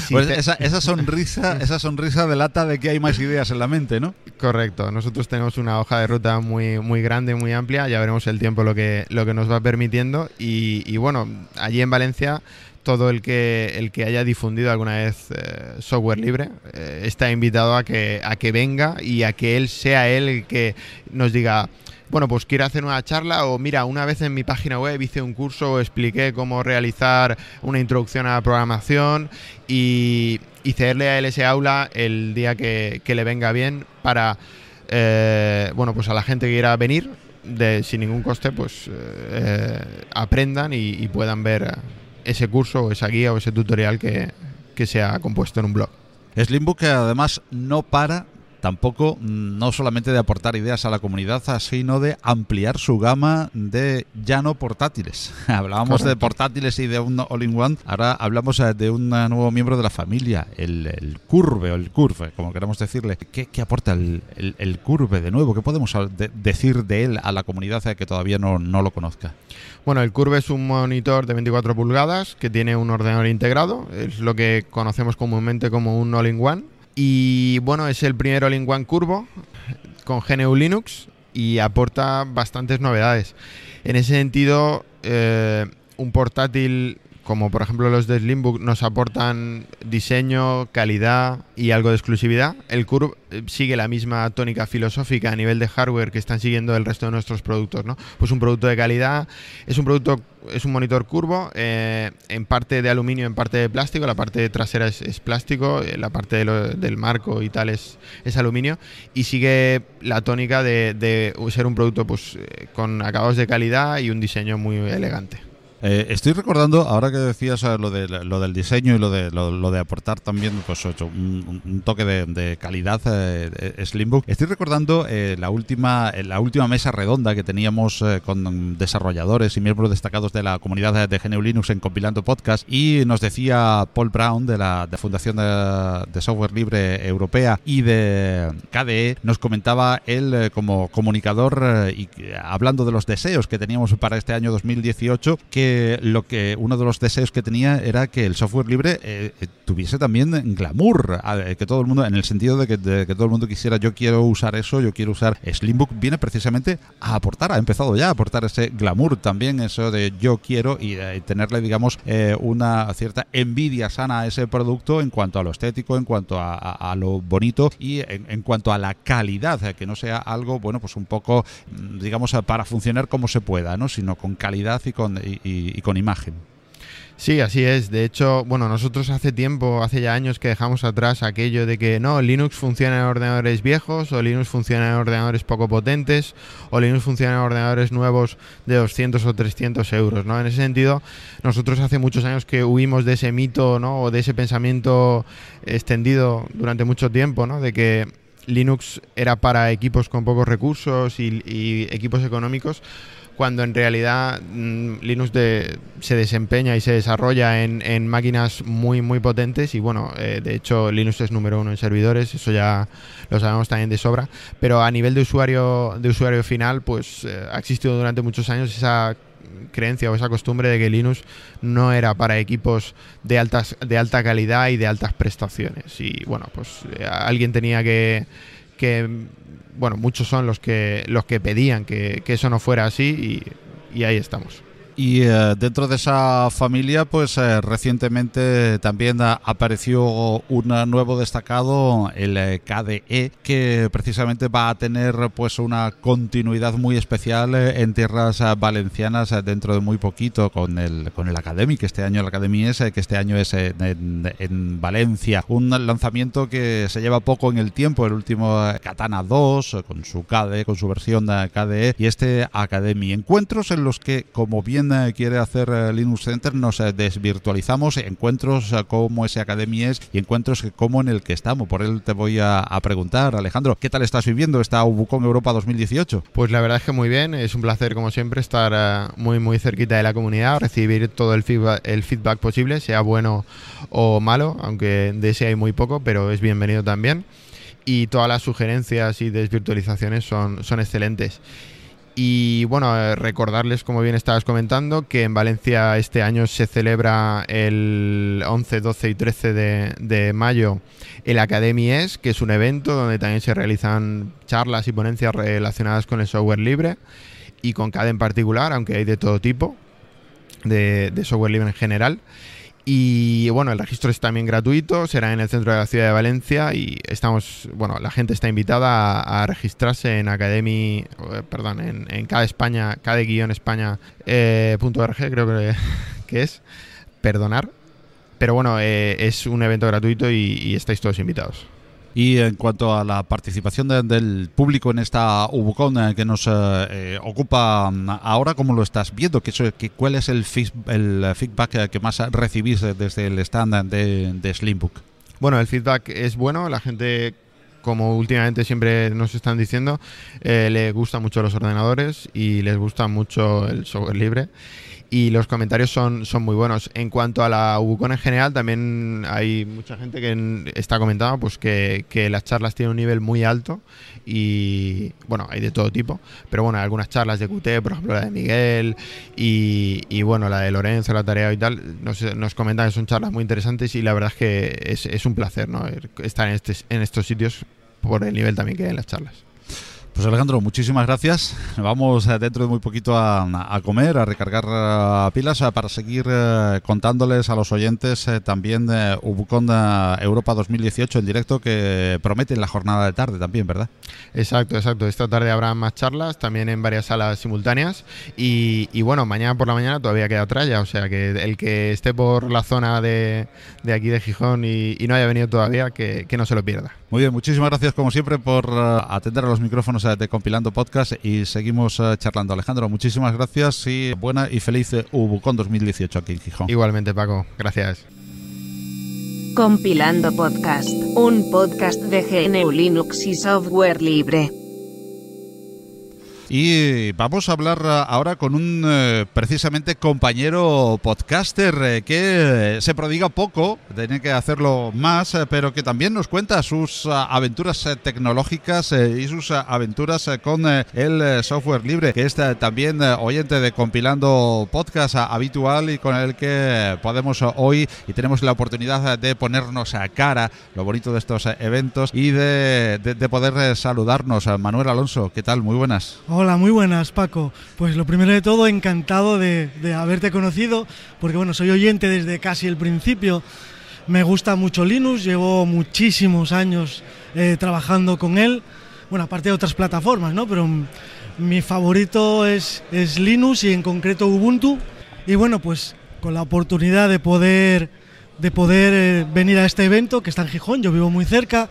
si Pues esa, esa sonrisa, esa sonrisa delata de que hay más ideas en la mente, ¿no? Correcto, nosotros tenemos una hoja de ruta muy, muy grande, muy amplia, ya veremos el tiempo lo que, lo que nos va permitiendo. Y, y bueno, allí en Valencia todo el que, el que haya difundido alguna vez eh, software libre eh, está invitado a que, a que venga y a que él sea él el que nos diga, bueno, pues quiero hacer una charla o mira, una vez en mi página web hice un curso expliqué cómo realizar una introducción a la programación y, cederle a él ese aula el día que, le venga bien para, eh, bueno, pues a la gente que quiera venir de, sin ningún coste, pues aprendan y puedan ver ese curso o esa guía o ese tutorial que, que se ha compuesto en un blog. Slimbook que además no para tampoco mm, no solamente de aportar ideas a la comunidad, sino de ampliar su gama de ya no portátiles. Hablábamos de portátiles y de un all-in-one, ahora hablamos eh, de un eh, nuevo miembro de la familia, el, el Curve o el Curve, como queramos decirle. ¿Qué, qué aporta el, el, el, Curve de nuevo? ¿Qué podemos de, decir de él a la comunidad que todavía no, no lo conozca? Bueno, el Curve es un monitor de 24 pulgadas que tiene un ordenador integrado, es lo que conocemos comúnmente como un all-in-one. Y bueno, es el primer all-in-one curvo con GNU Linux y aporta bastantes novedades. En ese sentido, eh, un portátil como por ejemplo los de Slimbook nos aportan diseño, calidad y algo de exclusividad. El Curve eh, sigue la misma tónica filosófica a nivel de hardware que están siguiendo el resto de nuestros productos, ¿no? Pues un producto de calidad, es un producto, es un monitor curvo, eh, en parte de aluminio, en parte de plástico, la parte trasera es, plástico, eh, la parte del marco y tal es, es, aluminio, y sigue la tónica de, de ser un producto pues con acabados de calidad y un diseño muy elegante. Eh, estoy recordando, ahora que decías eh, lo, de, lo del diseño y lo de, lo, de aportar también pues, un, toque de, calidad eh, Slimbook, estoy recordando la, última, la última mesa redonda que teníamos con desarrolladores y miembros destacados de la comunidad de GNU Linux en Compilando Podcast y nos decía Paul Brown de la Fundación de, Software Libre Europea y de KDE, nos comentaba él como comunicador y hablando de los deseos que teníamos para este año 2018 que lo que uno de los deseos que tenía era que el software libre eh, eh, tuviese también glamour, que todo el mundo, en el sentido de que, todo el mundo quisiera, yo quiero usar eso, yo quiero usar Slimbook, viene precisamente a aportar, ha empezado ya a aportar ese glamour también, eso de yo quiero y, eh, tenerle, digamos, una cierta envidia sana a ese producto en cuanto a lo estético, en cuanto a, lo bonito y en, cuanto a la calidad, que no sea algo, bueno, pues un poco, mm, digamos, para funcionar como se pueda, ¿no? Sino con calidad y con y, con imagen. Sí, así es. De hecho, bueno, nosotros hace tiempo, hace ya años que dejamos atrás aquello de que no, Linux funciona en ordenadores viejos, o Linux funciona en ordenadores poco potentes, o Linux funciona en ordenadores nuevos de 200 o 300 euros, ¿no? En ese sentido, nosotros hace muchos años que huimos de ese mito, ¿no? O de ese pensamiento extendido durante mucho tiempo, ¿no? De que Linux era para equipos con pocos recursos y equipos económicos cuando en realidad mm, Linux se desempeña y se desarrolla en, máquinas muy muy potentes y bueno, eh, de hecho Linux es número uno en servidores, eso ya lo sabemos también de sobra, pero a nivel de usuario de usuario final, pues eh, ha existido durante muchos años esa creencia o esa costumbre de que Linux no era para equipos de altas de alta calidad y de altas prestaciones. Y bueno, pues eh, alguien tenía que que bueno, muchos son los que, los que pedían que, eso no fuera así y ahí estamos. Y eh, dentro de esa familia, pues eh, recientemente también apareció un nuevo destacado, el eh, KDE, que precisamente va a tener pues una continuidad muy especial en tierras valencianas dentro de muy poquito con el con el Academy, que este año el Academy es que este año es en, Valencia. Un lanzamiento que se lleva poco en el tiempo, el último Katana 2 con su KDE, con su versión de KDE y este Academy. Encuentros en los que, como bien quiere hacer eh, Linux Center, nos eh, desvirtualizamos encuentros eh, como ese Academy es y encuentros como en el que estamos. Por él te voy a, preguntar, Alejandro, ¿qué tal estás viviendo esta Ubucon Europa 2018? Pues la verdad es que muy bien, es un placer como siempre estar muy muy cerquita de la comunidad, recibir todo el feedback, el feedback posible, sea bueno o malo, aunque de ese hay muy poco, pero es bienvenido también. Y todas las sugerencias y desvirtualizaciones son, son excelentes. Y bueno, eh, recordarles, como bien estabas comentando, que en Valencia este año se celebra el 11, 12 y 13 de, mayo el Academy ES, que es un evento donde también se realizan charlas y ponencias relacionadas con el software libre y con CADE en particular, aunque hay de todo tipo de software libre en general. Y bueno, el registro es también gratuito, será en el centro de la ciudad de Valencia y estamos, bueno, la gente está invitada a, registrarse en Academy, eh, perdón, en, en cada España, cada guion España eh, creo que, que, es, perdonar. Pero bueno, eh, es un evento gratuito y estáis todos invitados. Y en cuanto a la participación del público en esta Ubucon eh, que nos eh, eh, ocupa mm, ahora, ¿cómo lo estás viendo? ¿Qué, ¿Cuál es el, el feedback que más recibís desde el stand de, de Slimbook? Bueno, el feedback es bueno, la gente como últimamente siempre nos están diciendo, eh, les gustan mucho los ordenadores y les gusta mucho el software libre y los comentarios son, son muy buenos. En cuanto a la Ubucon en general, también hay mucha gente que está comentando pues que, que, las charlas tienen un nivel muy alto y bueno, hay de todo tipo, pero bueno, hay algunas charlas de QT, por ejemplo la de Miguel y, y bueno, la de Lorenzo, la tarea y tal, nos, comentan que son charlas muy interesantes y la verdad es que es, es un placer ¿no? estar en, este, en estos sitios por el nivel también que hay en las charlas. Pues Alejandro, muchísimas gracias. Vamos eh, dentro de muy poquito a, comer, a recargar uh, pilas uh, para seguir contándoles a los oyentes también de Ubucon Europa 2018 en directo que prometen la jornada de tarde también, ¿verdad? Exacto, exacto. Esta tarde habrá más charlas, también en varias salas simultáneas y, bueno, mañana por la mañana todavía queda tralla, o sea que el que esté por la zona de, de aquí de Gijón y, no haya venido todavía, que no se lo pierda. Muy bien, muchísimas gracias como siempre por atender a los micrófonos de Compilando Podcast y seguimos uh, charlando. Alejandro, muchísimas gracias y buena y feliz Ubucon 2018 aquí en Gijón. Igualmente, Paco. Gracias. Compilando Podcast, un podcast de GNU Linux y software libre. Y vamos a hablar ahora con un eh, precisamente compañero podcaster eh, que se prodiga poco, tiene que hacerlo más, eh, pero que también nos cuenta sus aventuras tecnológicas y sus aventuras con el software libre, que es también oyente de compilando podcast habitual y con el que podemos hoy y tenemos la oportunidad de ponernos a cara lo bonito de estos eventos y de, de, de poder saludarnos. Manuel Alonso, ¿qué tal? Muy buenas. Hola, muy buenas, Paco. Pues lo primero de todo, encantado de, de, haberte conocido, porque bueno, soy oyente desde casi el principio. Me gusta mucho Linux, llevo muchísimos años eh, trabajando con él. Bueno, aparte de otras plataformas, ¿no? Pero mi favorito es, es Linux y en concreto Ubuntu. Y bueno, pues con la oportunidad de poder, de poder eh, venir a este evento que está en Gijón, yo vivo muy cerca,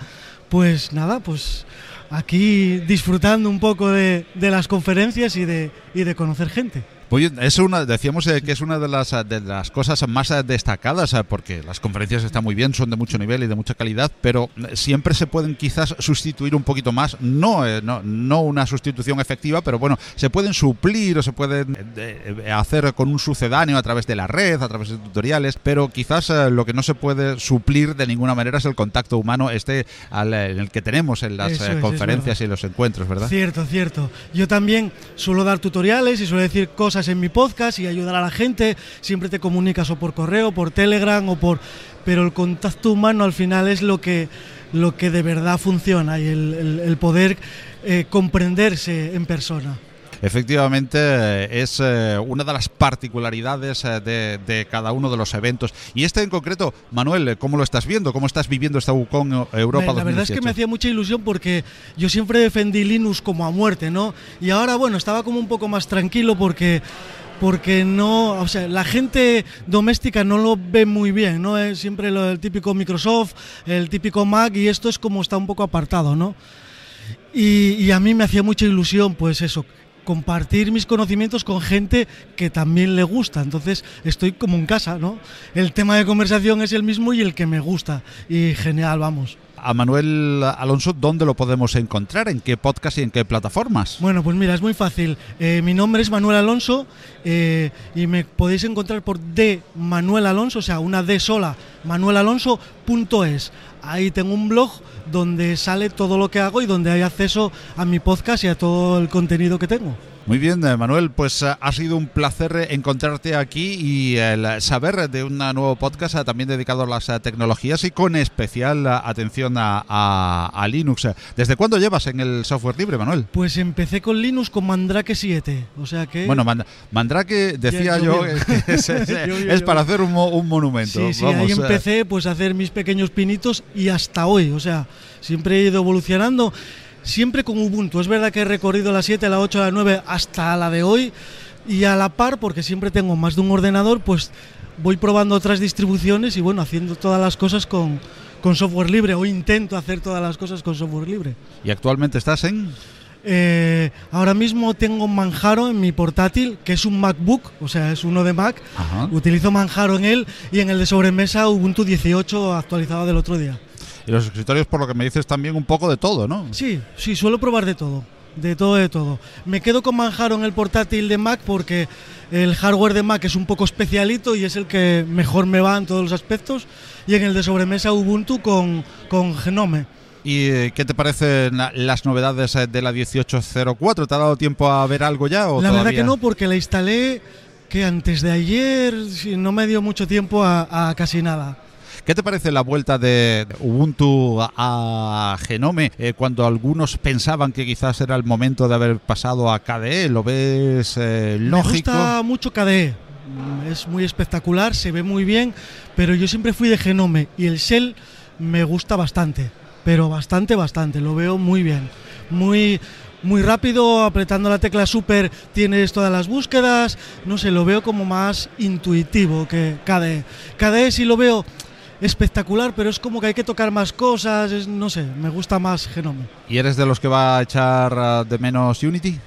pues nada, pues aquí disfrutando un poco de, las conferencias y de conocer gente. Oye, es una, decíamos eh, que es una de las, de las cosas más destacadas, eh, porque las conferencias están muy bien, son de mucho nivel y de mucha calidad, pero siempre se pueden quizás sustituir un poquito más, no, eh, no, no una sustitución efectiva, pero bueno, se pueden suplir o se pueden eh, hacer con un sucedáneo a través de la red, a través de tutoriales, pero quizás eh, lo que no se puede suplir de ninguna manera es el contacto humano este al, en el que tenemos en las es, conferencias y los encuentros, ¿verdad? Cierto, cierto. Yo también suelo dar tutoriales y suelo decir cosas en mi podcast y ayudar a la gente. Siempre te comunicas o por correo, por Telegram o por... Pero el contacto humano al final es lo que, lo que de verdad funciona y el, poder eh, comprenderse en persona. Efectivamente, es eh, una de las particularidades eh, de, de, cada uno de los eventos. Y este en concreto, Manuel, ¿cómo lo estás viendo? ¿Cómo estás viviendo esta UCON Europa La 2018? verdad es que me hacía mucha ilusión porque yo siempre defendí Linux como a muerte, ¿no? Y ahora, bueno, estaba como un poco más tranquilo porque porque no, o sea, la gente doméstica no lo ve muy bien, ¿no? Es siempre lo, el típico Microsoft, el típico Mac y esto es como está un poco apartado, ¿no? Y, y a mí me hacía mucha ilusión, pues eso, compartir mis conocimientos con gente que también le gusta. Entonces estoy como en casa, ¿no? El tema de conversación es el mismo y el que me gusta. Y genial, vamos. A Manuel Alonso, ¿dónde lo podemos encontrar? ¿En qué podcast y en qué plataformas? Bueno, pues mira, es muy fácil. Eh, mi nombre es Manuel Alonso eh, y me podéis encontrar por D Manuel Alonso, o sea, una D sola, manuelalonso.es. Ahí tengo un blog donde sale todo lo que hago y donde hay acceso a mi podcast y a todo el contenido que tengo. Muy bien, Manuel, pues ha sido un placer encontrarte aquí y el saber de un nuevo podcast también dedicado a las tecnologías y con especial atención a, a, a, Linux. ¿Desde cuándo llevas en el software libre, Manuel? Pues empecé con Linux con Mandrake 7, o sea que... Bueno, Mandrake decía ya, yo, que es, es, es, para hacer un, un monumento. Sí, sí, Vamos, ahí empecé pues a hacer mis pequeños pinitos y hasta hoy, o sea, siempre he ido evolucionando siempre con Ubuntu. Es verdad que he recorrido la 7, la 8, la 9 hasta la de hoy y a la par, porque siempre tengo más de un ordenador, pues voy probando otras distribuciones y bueno, haciendo todas las cosas con, con software libre o intento hacer todas las cosas con software libre. ¿Y actualmente estás en...? Eh, ahora mismo tengo Manjaro en mi portátil, que es un MacBook, o sea, es uno de Mac. Ajá. Utilizo Manjaro en él y en el de sobremesa Ubuntu 18 actualizado del otro día. Y los escritorios, por lo que me dices, también un poco de todo, ¿no? Sí, sí, suelo probar de todo. De todo, de todo. Me quedo con Manjaro en el portátil de Mac porque el hardware de Mac es un poco especialito y es el que mejor me va en todos los aspectos. Y en el de sobremesa Ubuntu con, con Genome. ¿Y eh, qué te parecen las novedades eh, de la 1804? ¿Te ha dado tiempo a ver algo ya? O la todavía? verdad que no, porque la instalé que antes de ayer no me dio mucho tiempo a, a casi nada. ¿Qué te parece la vuelta de Ubuntu a Genome eh, cuando algunos pensaban que quizás era el momento de haber pasado a KDE? ¿Lo ves eh, lógico? Me gusta mucho KDE. Es muy espectacular, se ve muy bien, pero yo siempre fui de Genome y el Shell me gusta bastante, pero bastante, bastante. Lo veo muy bien. Muy, muy rápido, apretando la tecla super tienes todas las búsquedas, no sé, lo veo como más intuitivo que KDE. KDE sí lo veo espectacular, pero es como que hay que tocar más cosas, es- no sé, me gusta más Genome. ¿Y eres de los que va a echar ah, de menos Unity?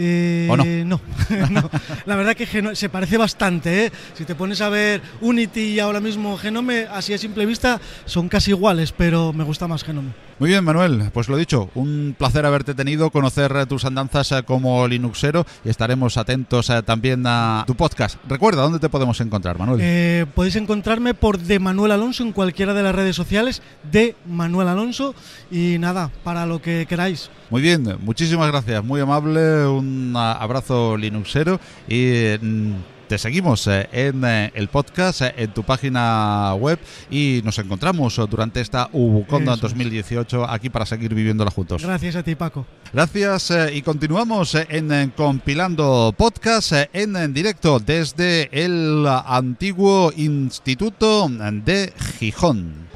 Eh, ¿O no? no, no. La verdad que se parece bastante, ¿eh? Si te pones a ver Unity y ahora mismo Genome, así a simple vista, son casi iguales, pero me gusta más Genome. Muy bien, Manuel. Pues lo dicho, un placer haberte tenido, conocer tus andanzas eh, como Linuxero y estaremos atentos eh, también a tu podcast. Recuerda, ¿dónde te podemos encontrar, Manuel? Eh, podéis encontrarme por De Manuel Alonso en cualquiera de las redes sociales de Manuel Alonso y nada, para lo que queráis. Muy bien, muchísimas gracias, muy amable, un ah, abrazo Linuxero y mm, te seguimos eh, en eh, el podcast, eh, en tu página web y nos encontramos durante esta Ubuconda Eso es. 2018 aquí para seguir viviéndola juntos. Gracias a ti, Paco. Gracias y continuamos en, Compilando Podcast en, en directo desde el antiguo Instituto de Gijón.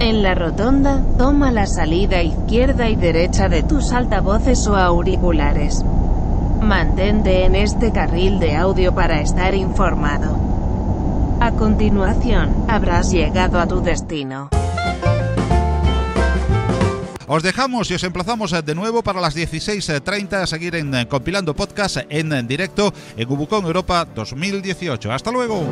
En la rotonda, toma la salida izquierda y derecha de tus altavoces o auriculares. Mantente en este carril de audio para estar informado. A continuación, habrás llegado a tu destino. Os dejamos y os emplazamos eh, de nuevo para las 16.30 a seguir en eh, Compilando Podcast en eh, directo en Ubucon Europa 2018. Hasta luego.